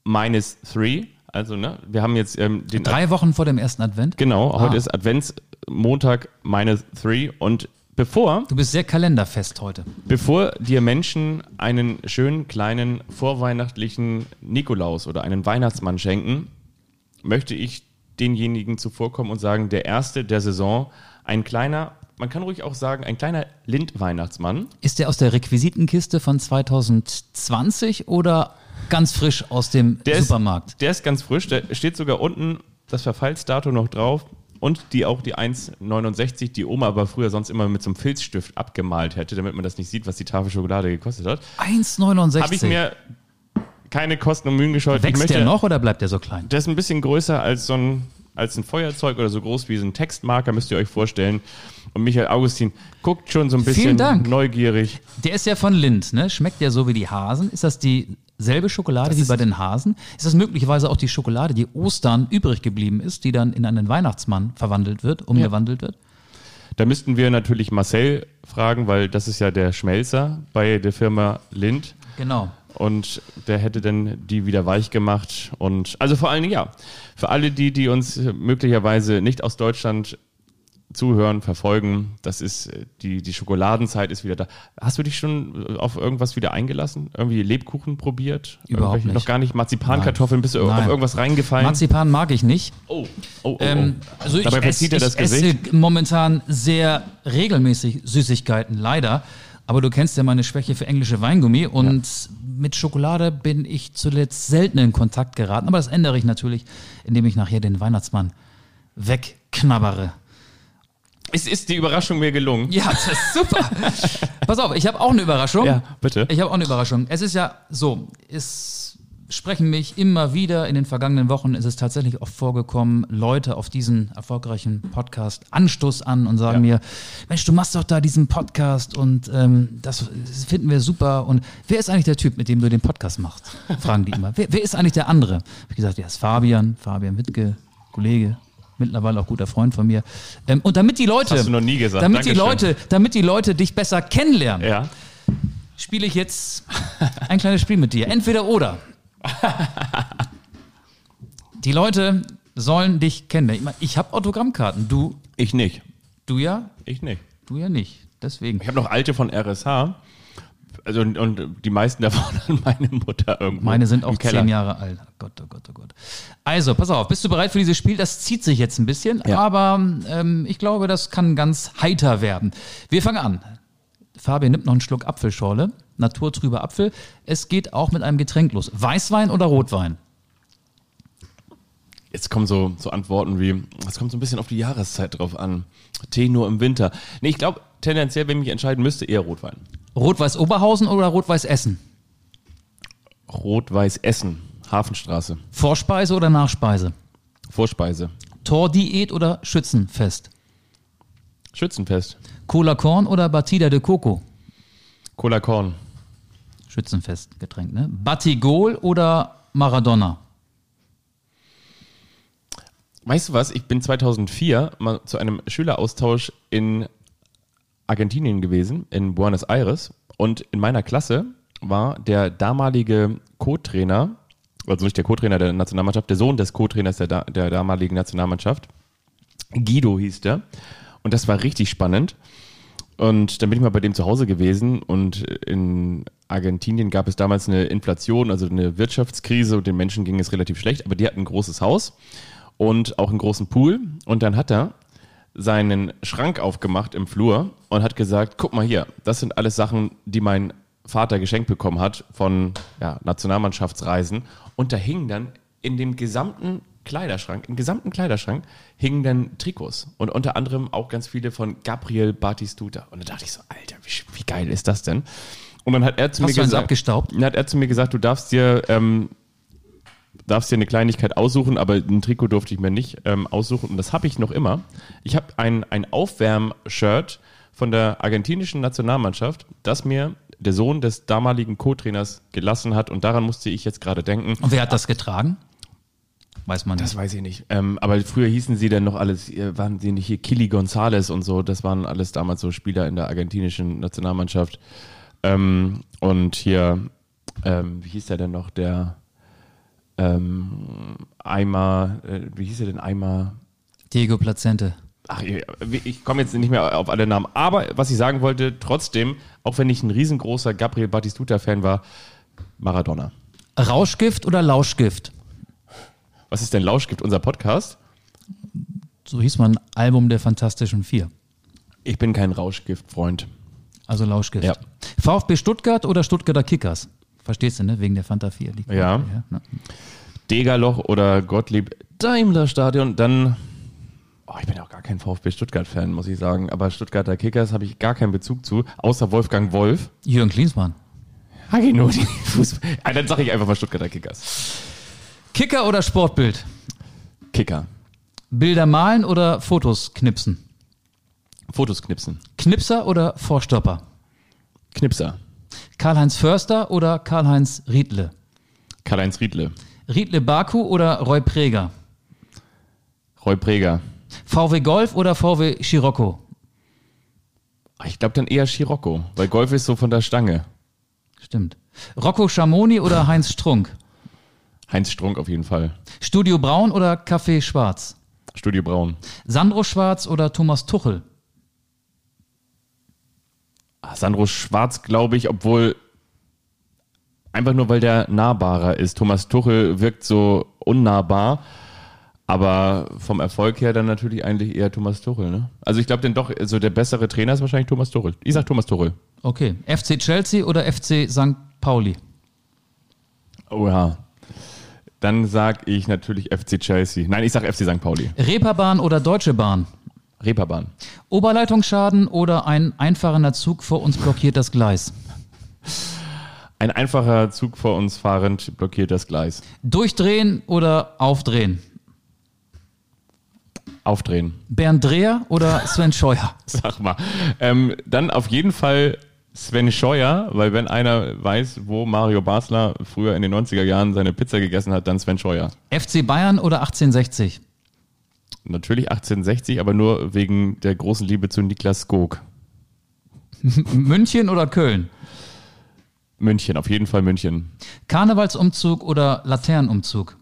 minus three. Also, ne, wir haben jetzt ähm, den. Drei Wochen vor dem ersten Advent. Genau, heute Ah. ist Adventsmontag minus three. Und bevor, Du bist sehr kalenderfest heute. bevor dir Menschen einen schönen kleinen vorweihnachtlichen Nikolaus oder einen Weihnachtsmann schenken, möchte ich denjenigen zuvorkommen und sagen, der erste der Saison, ein kleiner, man kann ruhig auch sagen, ein kleiner Lind-Weihnachtsmann. Ist der aus der Requisitenkiste von 2020 oder ganz frisch aus dem Der Supermarkt? Ist, der ist ganz frisch, da steht sogar unten das Verfallsdatum noch drauf und die auch die 1,69, die Oma aber früher sonst immer mit so einem Filzstift abgemalt hätte, damit man das nicht sieht, was die Tafel Schokolade gekostet hat. 1,69. Habe ich mir keine Kosten und Mühen gescheut. Wächst möchte, der noch oder bleibt der so klein? Der ist ein bisschen größer als so ein, als ein Feuerzeug oder so groß wie so ein Textmarker, müsst ihr euch vorstellen. Und Michael Augustin guckt schon so ein bisschen neugierig. Der ist ja von Lind, ne? Schmeckt ja so wie die Hasen. Ist das dieselbe Schokolade wie bei den Hasen? Ist das möglicherweise auch die Schokolade, die Ostern übrig geblieben ist, die dann in einen Weihnachtsmann verwandelt wird, umgewandelt wird? Da müssten wir natürlich Marcel fragen, weil das ist ja der Schmelzer bei der Firma Lind. Genau. Und der hätte dann die wieder weich gemacht. Und also vor allen Dingen, ja, für alle die, die uns möglicherweise nicht aus Deutschland zuhören, verfolgen, das ist äh, die, die Schokoladenzeit ist wieder da. Hast du dich schon auf irgendwas wieder eingelassen? Irgendwie Lebkuchen probiert? Überhaupt nicht. Noch gar nicht Marzipankartoffeln? Bist du auf Nein. irgendwas reingefallen? Marzipan mag ich nicht. oh, oh, oh, Ähm, oh. also ich, Dabei ess, verzieht er das ich esse Gesicht. momentan sehr regelmäßig Süßigkeiten, leider. Aber du kennst ja meine Schwäche für englische Weingummi und mit Schokolade bin ich zuletzt selten in Kontakt geraten. Aber das ändere ich natürlich, indem ich nachher den Weihnachtsmann wegknabbere. Ist, ist die Überraschung mir gelungen? Ja, das ist super. Pass auf, ich habe auch eine Überraschung. Ja, bitte. Ich habe auch eine Überraschung. Es ist ja so, es sprechen mich immer wieder in den vergangenen Wochen, ist es tatsächlich oft vorgekommen, Leute auf diesen erfolgreichen Podcast Anstoß an und sagen Ja. mir, Mensch, du machst doch da diesen Podcast und ähm, das finden wir super. Und wer ist eigentlich der Typ, mit dem du den Podcast machst? Fragen die immer. Wer, wer ist eigentlich der andere? Hab ich gesagt, ja, ist Fabian, Fabian Wittke, Kollege, mittlerweile auch guter Freund von mir. Ähm, und damit die Leute, Hast du noch nie gesagt. damit die Dankeschön. Leute, damit die Leute dich besser kennenlernen, Ja. spiele ich jetzt ein kleines Spiel mit dir. Entweder oder. Die Leute sollen dich kennenlernen. Ich, ich habe Autogrammkarten. Du, Ich nicht. du ja, Ich nicht. du ja nicht. Deswegen. Ich habe noch alte von RSH. Also und, und die meisten davon an meine Mutter irgendwo. Meine sind auch zehn Jahre alt. Oh Gott, oh Gott, oh Gott. Also, pass auf, bist du bereit für dieses Spiel? Das zieht sich jetzt ein bisschen, Ja. aber ähm, ich glaube, das kann ganz heiter werden. Wir fangen an. Fabian nimmt noch einen Schluck Apfelschorle, naturtrüber Apfel. Es geht auch mit einem Getränk los. Weißwein oder Rotwein? Jetzt kommen so, so Antworten wie, es kommt so ein bisschen auf die Jahreszeit drauf an. Tee nur im Winter. Nee, ich glaube tendenziell, wenn ich mich entscheiden müsste, eher Rotwein. Rot-Weiß Oberhausen oder Rot-Weiß Essen? Rot-Weiß Essen, Hafenstraße. Vorspeise oder Nachspeise? Vorspeise. Tordiät oder Schützenfest? Schützenfest. Cola Korn oder Batida de Coco? Cola Korn. Schützenfest Getränk, ne? Batigol oder Maradona? Weißt du was? Ich bin 2004 mal zu einem Schüleraustausch in Argentinien gewesen, in Buenos Aires. Und in meiner Klasse war der damalige Co-Trainer, also nicht der Co-Trainer der Nationalmannschaft, der Sohn des Co-Trainers der, der damaligen Nationalmannschaft. Guido hieß der. Und das war richtig spannend. Und dann bin ich mal bei dem zu Hause gewesen und in Argentinien gab es damals eine Inflation, also eine Wirtschaftskrise und den Menschen ging es relativ schlecht, aber die hatten ein großes Haus und auch einen großen Pool und dann hat er seinen Schrank aufgemacht im Flur und hat gesagt, guck mal hier, das sind alles Sachen, die mein Vater geschenkt bekommen hat von ja, Nationalmannschaftsreisen und da hingen dann in dem gesamten Kleiderschrank, im gesamten Kleiderschrank hingen dann Trikots und unter anderem auch ganz viele von Gabriel Batistuta. Und da dachte ich so, Alter, wie, wie geil ist das denn? Und dann hat er zu Hast mir eins gesagt, abgestaubt? dann hat er zu mir gesagt, du darfst dir, ähm, darfst dir eine Kleinigkeit aussuchen, aber ein Trikot durfte ich mir nicht ähm, aussuchen und das habe ich noch immer. Ich habe ein, ein Aufwärm-Shirt von der argentinischen Nationalmannschaft, das mir der Sohn des damaligen Co-Trainers gelassen hat und daran musste ich jetzt gerade denken. Und wer hat das getragen? Weiß man Das nicht. weiß ich nicht. Ähm, aber früher hießen sie dann noch alles, äh, waren sie nicht hier Kili Gonzales und so, das waren alles damals so Spieler in der argentinischen Nationalmannschaft. Ähm, und hier, ähm, wie hieß der denn noch, der ähm, Eimer, äh, wie hieß er denn Eimer? Diego Plazente. Ach, ich, komme jetzt nicht mehr auf alle Namen. Aber was ich sagen wollte, trotzdem, auch wenn ich ein riesengroßer Gabriel Batistuta-Fan war, Maradona. Rauschgift oder Lauschgift? Was ist denn Lauschgift, unser Podcast? So hieß man Album der Fantastischen Vier. Ich bin kein Rauschgift-Freund. Also Lauschgift. Ja. VfB Stuttgart oder Stuttgarter Kickers? Verstehst du, ne? Wegen der Fanta 4. liegt Ja. ne? Degerloch oder Gottlieb Daimler Stadion, dann. Oh, ich bin ja auch gar kein VfB Stuttgart-Fan, muss ich sagen. Aber Stuttgarter Kickers habe ich gar keinen Bezug zu, außer Wolfgang Wolf. Jürgen Klinsmann. Fußball. Ah, dann sage ich einfach mal Stuttgarter Kickers. Kicker oder Sportbild? Kicker. Bilder malen oder Fotos knipsen? Fotos knipsen. Knipser oder Vorstopper? Knipser. Karl-Heinz Förster oder Karl-Heinz Riedle? Karl-Heinz Riedle. Riedle Baku oder Roy Preger? Roy Preger. VW Golf oder VW Scirocco? Ah, Ich glaube dann eher Scirocco, weil Golf ist so von der Stange. Stimmt. Rocco Schamoni oder Heinz Strunk? Heinz Strunk auf jeden Fall. Studio Braun oder Café Schwarz? Studio Braun. Sandro Schwarz oder Thomas Tuchel? Ah, Sandro Schwarz, glaube ich, obwohl einfach nur, weil der nahbarer ist. Thomas Tuchel wirkt so unnahbar, aber vom Erfolg her dann natürlich eigentlich eher Thomas Tuchel. Ne? Also ich glaube, denn doch, so der bessere Trainer ist wahrscheinlich Thomas Tuchel. Ich sag Thomas Tuchel. Okay. FC Chelsea oder FC St. Pauli? Oh ja. Dann sag ich natürlich FC Chelsea. Nein, ich sag FC St. Pauli. Reeperbahn oder Deutsche Bahn? Reeperbahn. Oberleitungsschaden oder ein einfahrender Zug vor uns blockiert das Gleis? Ein einfacher Zug vor uns fahrend blockiert das Gleis. Durchdrehen oder aufdrehen? Aufdrehen. Bernd Dreher oder Sven Scheuer? Sag mal. Ähm, dann auf jeden Fall Sven Scheuer, weil wenn einer weiß, wo Mario Basler früher in den 90er Jahren seine Pizza gegessen hat, dann Sven Scheuer. FC Bayern oder 1860? Natürlich 1860, aber nur wegen der großen Liebe zu Niklas Skog. München oder Köln? München, auf jeden Fall München. Karnevalsumzug oder Laternenumzug?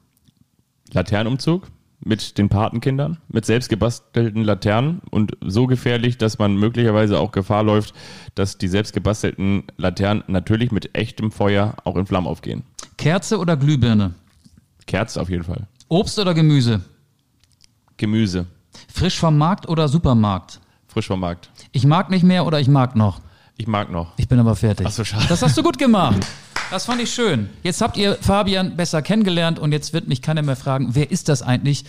Laternenumzug mit den Patenkindern, mit selbstgebastelten Laternen und so gefährlich, dass man möglicherweise auch Gefahr läuft, dass die selbstgebastelten Laternen natürlich mit echtem Feuer auch in Flammen aufgehen. Kerze oder Glühbirne? Kerz auf jeden Fall. Obst oder Gemüse? Gemüse, Frisch vom Markt oder Supermarkt? frisch vom Markt. Ich mag nicht mehr oder ich mag noch? Ich mag noch. Ich bin aber fertig. Ach so, schade. Das hast du gut gemacht. Das fand ich schön. Jetzt habt ihr Fabian besser kennengelernt und jetzt wird mich keiner mehr fragen, wer ist das eigentlich,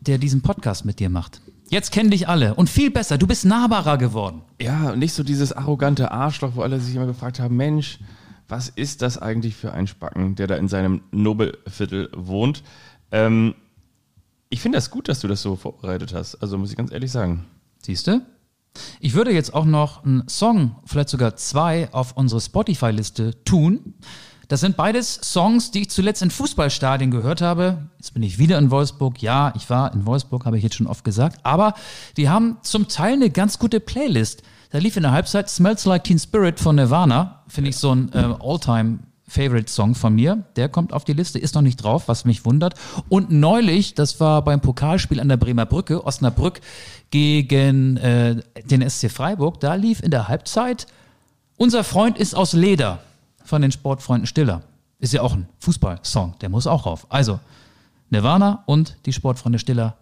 der diesen Podcast mit dir macht? Jetzt kennen dich alle und viel besser. Du bist nahbarer geworden. Ja, und nicht so dieses arrogante Arschloch, wo alle sich immer gefragt haben, Mensch, was ist das eigentlich für ein Spacken, der da in seinem Nobelviertel wohnt? Ähm, ich finde das gut, dass du das so vorbereitet hast. Also muss ich ganz ehrlich sagen. Siehst du? Ich würde jetzt auch noch einen Song, vielleicht sogar zwei, auf unsere Spotify-Liste tun. Das sind beides Songs, die ich zuletzt in Fußballstadien gehört habe. Jetzt bin ich wieder in Wolfsburg. Ja, ich war in Wolfsburg, habe ich jetzt schon oft gesagt. Aber die haben zum Teil eine ganz gute Playlist. Da lief in der Halbzeit Smells Like Teen Spirit von Nirvana. Finde ich so ein äh, All-Time Favorite Song von mir. Der kommt auf die Liste, ist noch nicht drauf, was mich wundert. Und neulich, das war beim Pokalspiel an der Bremer Brücke, Osnabrück gegen äh, den SC Freiburg, da lief in der Halbzeit Unser Freund ist aus Leder von den Sportfreunden Stiller. Ist ja auch ein Fußballsong, der muss auch rauf. Also Nirvana und die Sportfreunde Stiller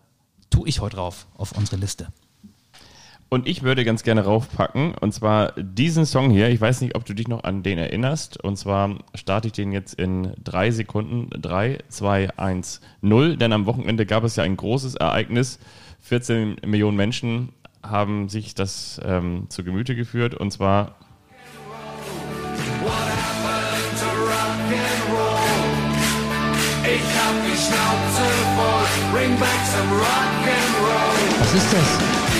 tue ich heute rauf auf unsere Liste. Und ich würde ganz gerne raufpacken, und zwar diesen Song hier. Ich weiß nicht, ob du dich noch an den erinnerst. Und zwar starte ich den jetzt in drei Sekunden. Drei, zwei, eins, null. Denn am Wochenende gab es ja ein großes Ereignis. 14 Millionen Menschen haben sich das ähm, zu Gemüte geführt. Und zwar Was ist das?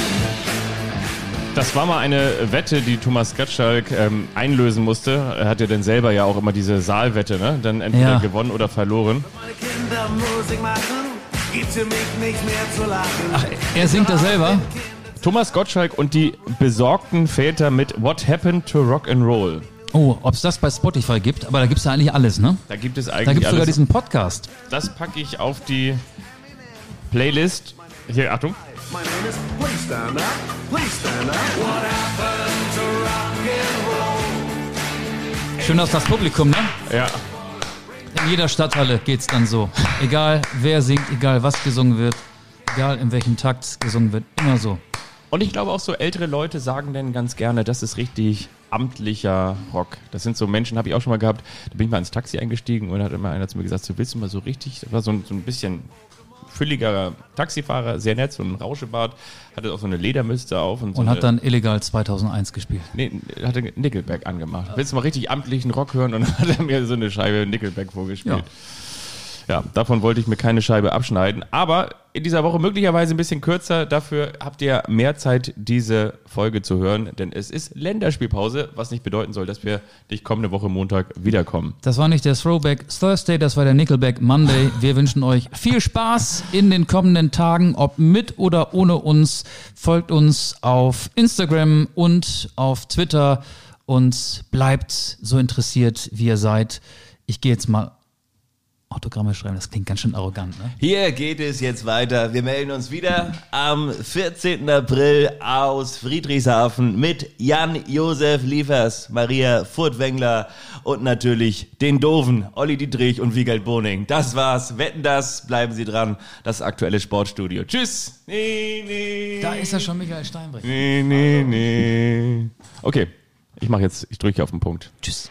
Das war mal eine Wette, die Thomas Gottschalk ähm, einlösen musste. Er hat ja dann selber ja auch immer diese Saalwette, ne? Dann entweder Ja. gewonnen oder verloren. Meine Kinder Musik machen, gibt's für mich nicht mehr zu lachen. Ach, er singt das selber? Thomas Gottschalk und die besorgten Väter mit What Happened to Rock and Roll. Oh, ob es das bei Spotify gibt, aber da gibt es ja eigentlich alles, ne? Da gibt es Da eigentlich gibt es sogar diesen Podcast. Das packe ich auf die Playlist. Hier, Achtung. My name is Please Stand Up, Please Stand Up. What happened to rock and roll? Schön aus das Publikum, ne? Ja. In jeder Stadthalle geht's dann so. Egal wer singt, egal was gesungen wird, egal in welchem Takt gesungen wird, immer so. Und ich glaube auch so ältere Leute sagen dann ganz gerne, das ist richtig amtlicher Rock. Das sind so Menschen, habe ich auch schon mal gehabt. Da bin ich mal ins Taxi eingestiegen und hat immer einer zu mir gesagt, du willst du mal so richtig, das war so ein, so ein bisschen fülliger Taxifahrer, sehr nett, so ein Rauschebart, hatte auch so eine Ledermütze auf und so Und hat dann illegal 2001 gespielt. Nee, hatte Nickelback angemacht. Willst du mal richtig amtlichen Rock hören? Und dann hat er mir so eine Scheibe Nickelback vorgespielt. Ja. Davon wollte ich mir keine Scheibe abschneiden. Aber in dieser Woche möglicherweise ein bisschen kürzer. Dafür habt ihr mehr Zeit, diese Folge zu hören. Denn es ist Länderspielpause, was nicht bedeuten soll, dass wir nicht kommende Woche Montag wiederkommen. Das war nicht der Throwback Thursday, das war der Nickelback Monday. Wir wünschen euch viel Spaß in den kommenden Tagen, ob mit oder ohne uns. Folgt uns auf Instagram und auf Twitter und bleibt so interessiert, wie ihr seid. Ich gehe jetzt mal Autogramme schreiben, das klingt ganz schön arrogant, ne? Hier geht es jetzt weiter. Wir melden uns wieder am 14. April aus Friedrichshafen mit Jan-Josef Liefers, Maria Furtwängler und natürlich den Doofen Olli Dietrich und Wiegald Boning. Das war's. Wetten das. Bleiben Sie dran. Das aktuelle Sportstudio. Tschüss. Nee, nee. Da ist ja schon Michael Steinbrück. Nee, nee, nee. Okay, ich mache jetzt, ich drücke auf den Punkt. Tschüss.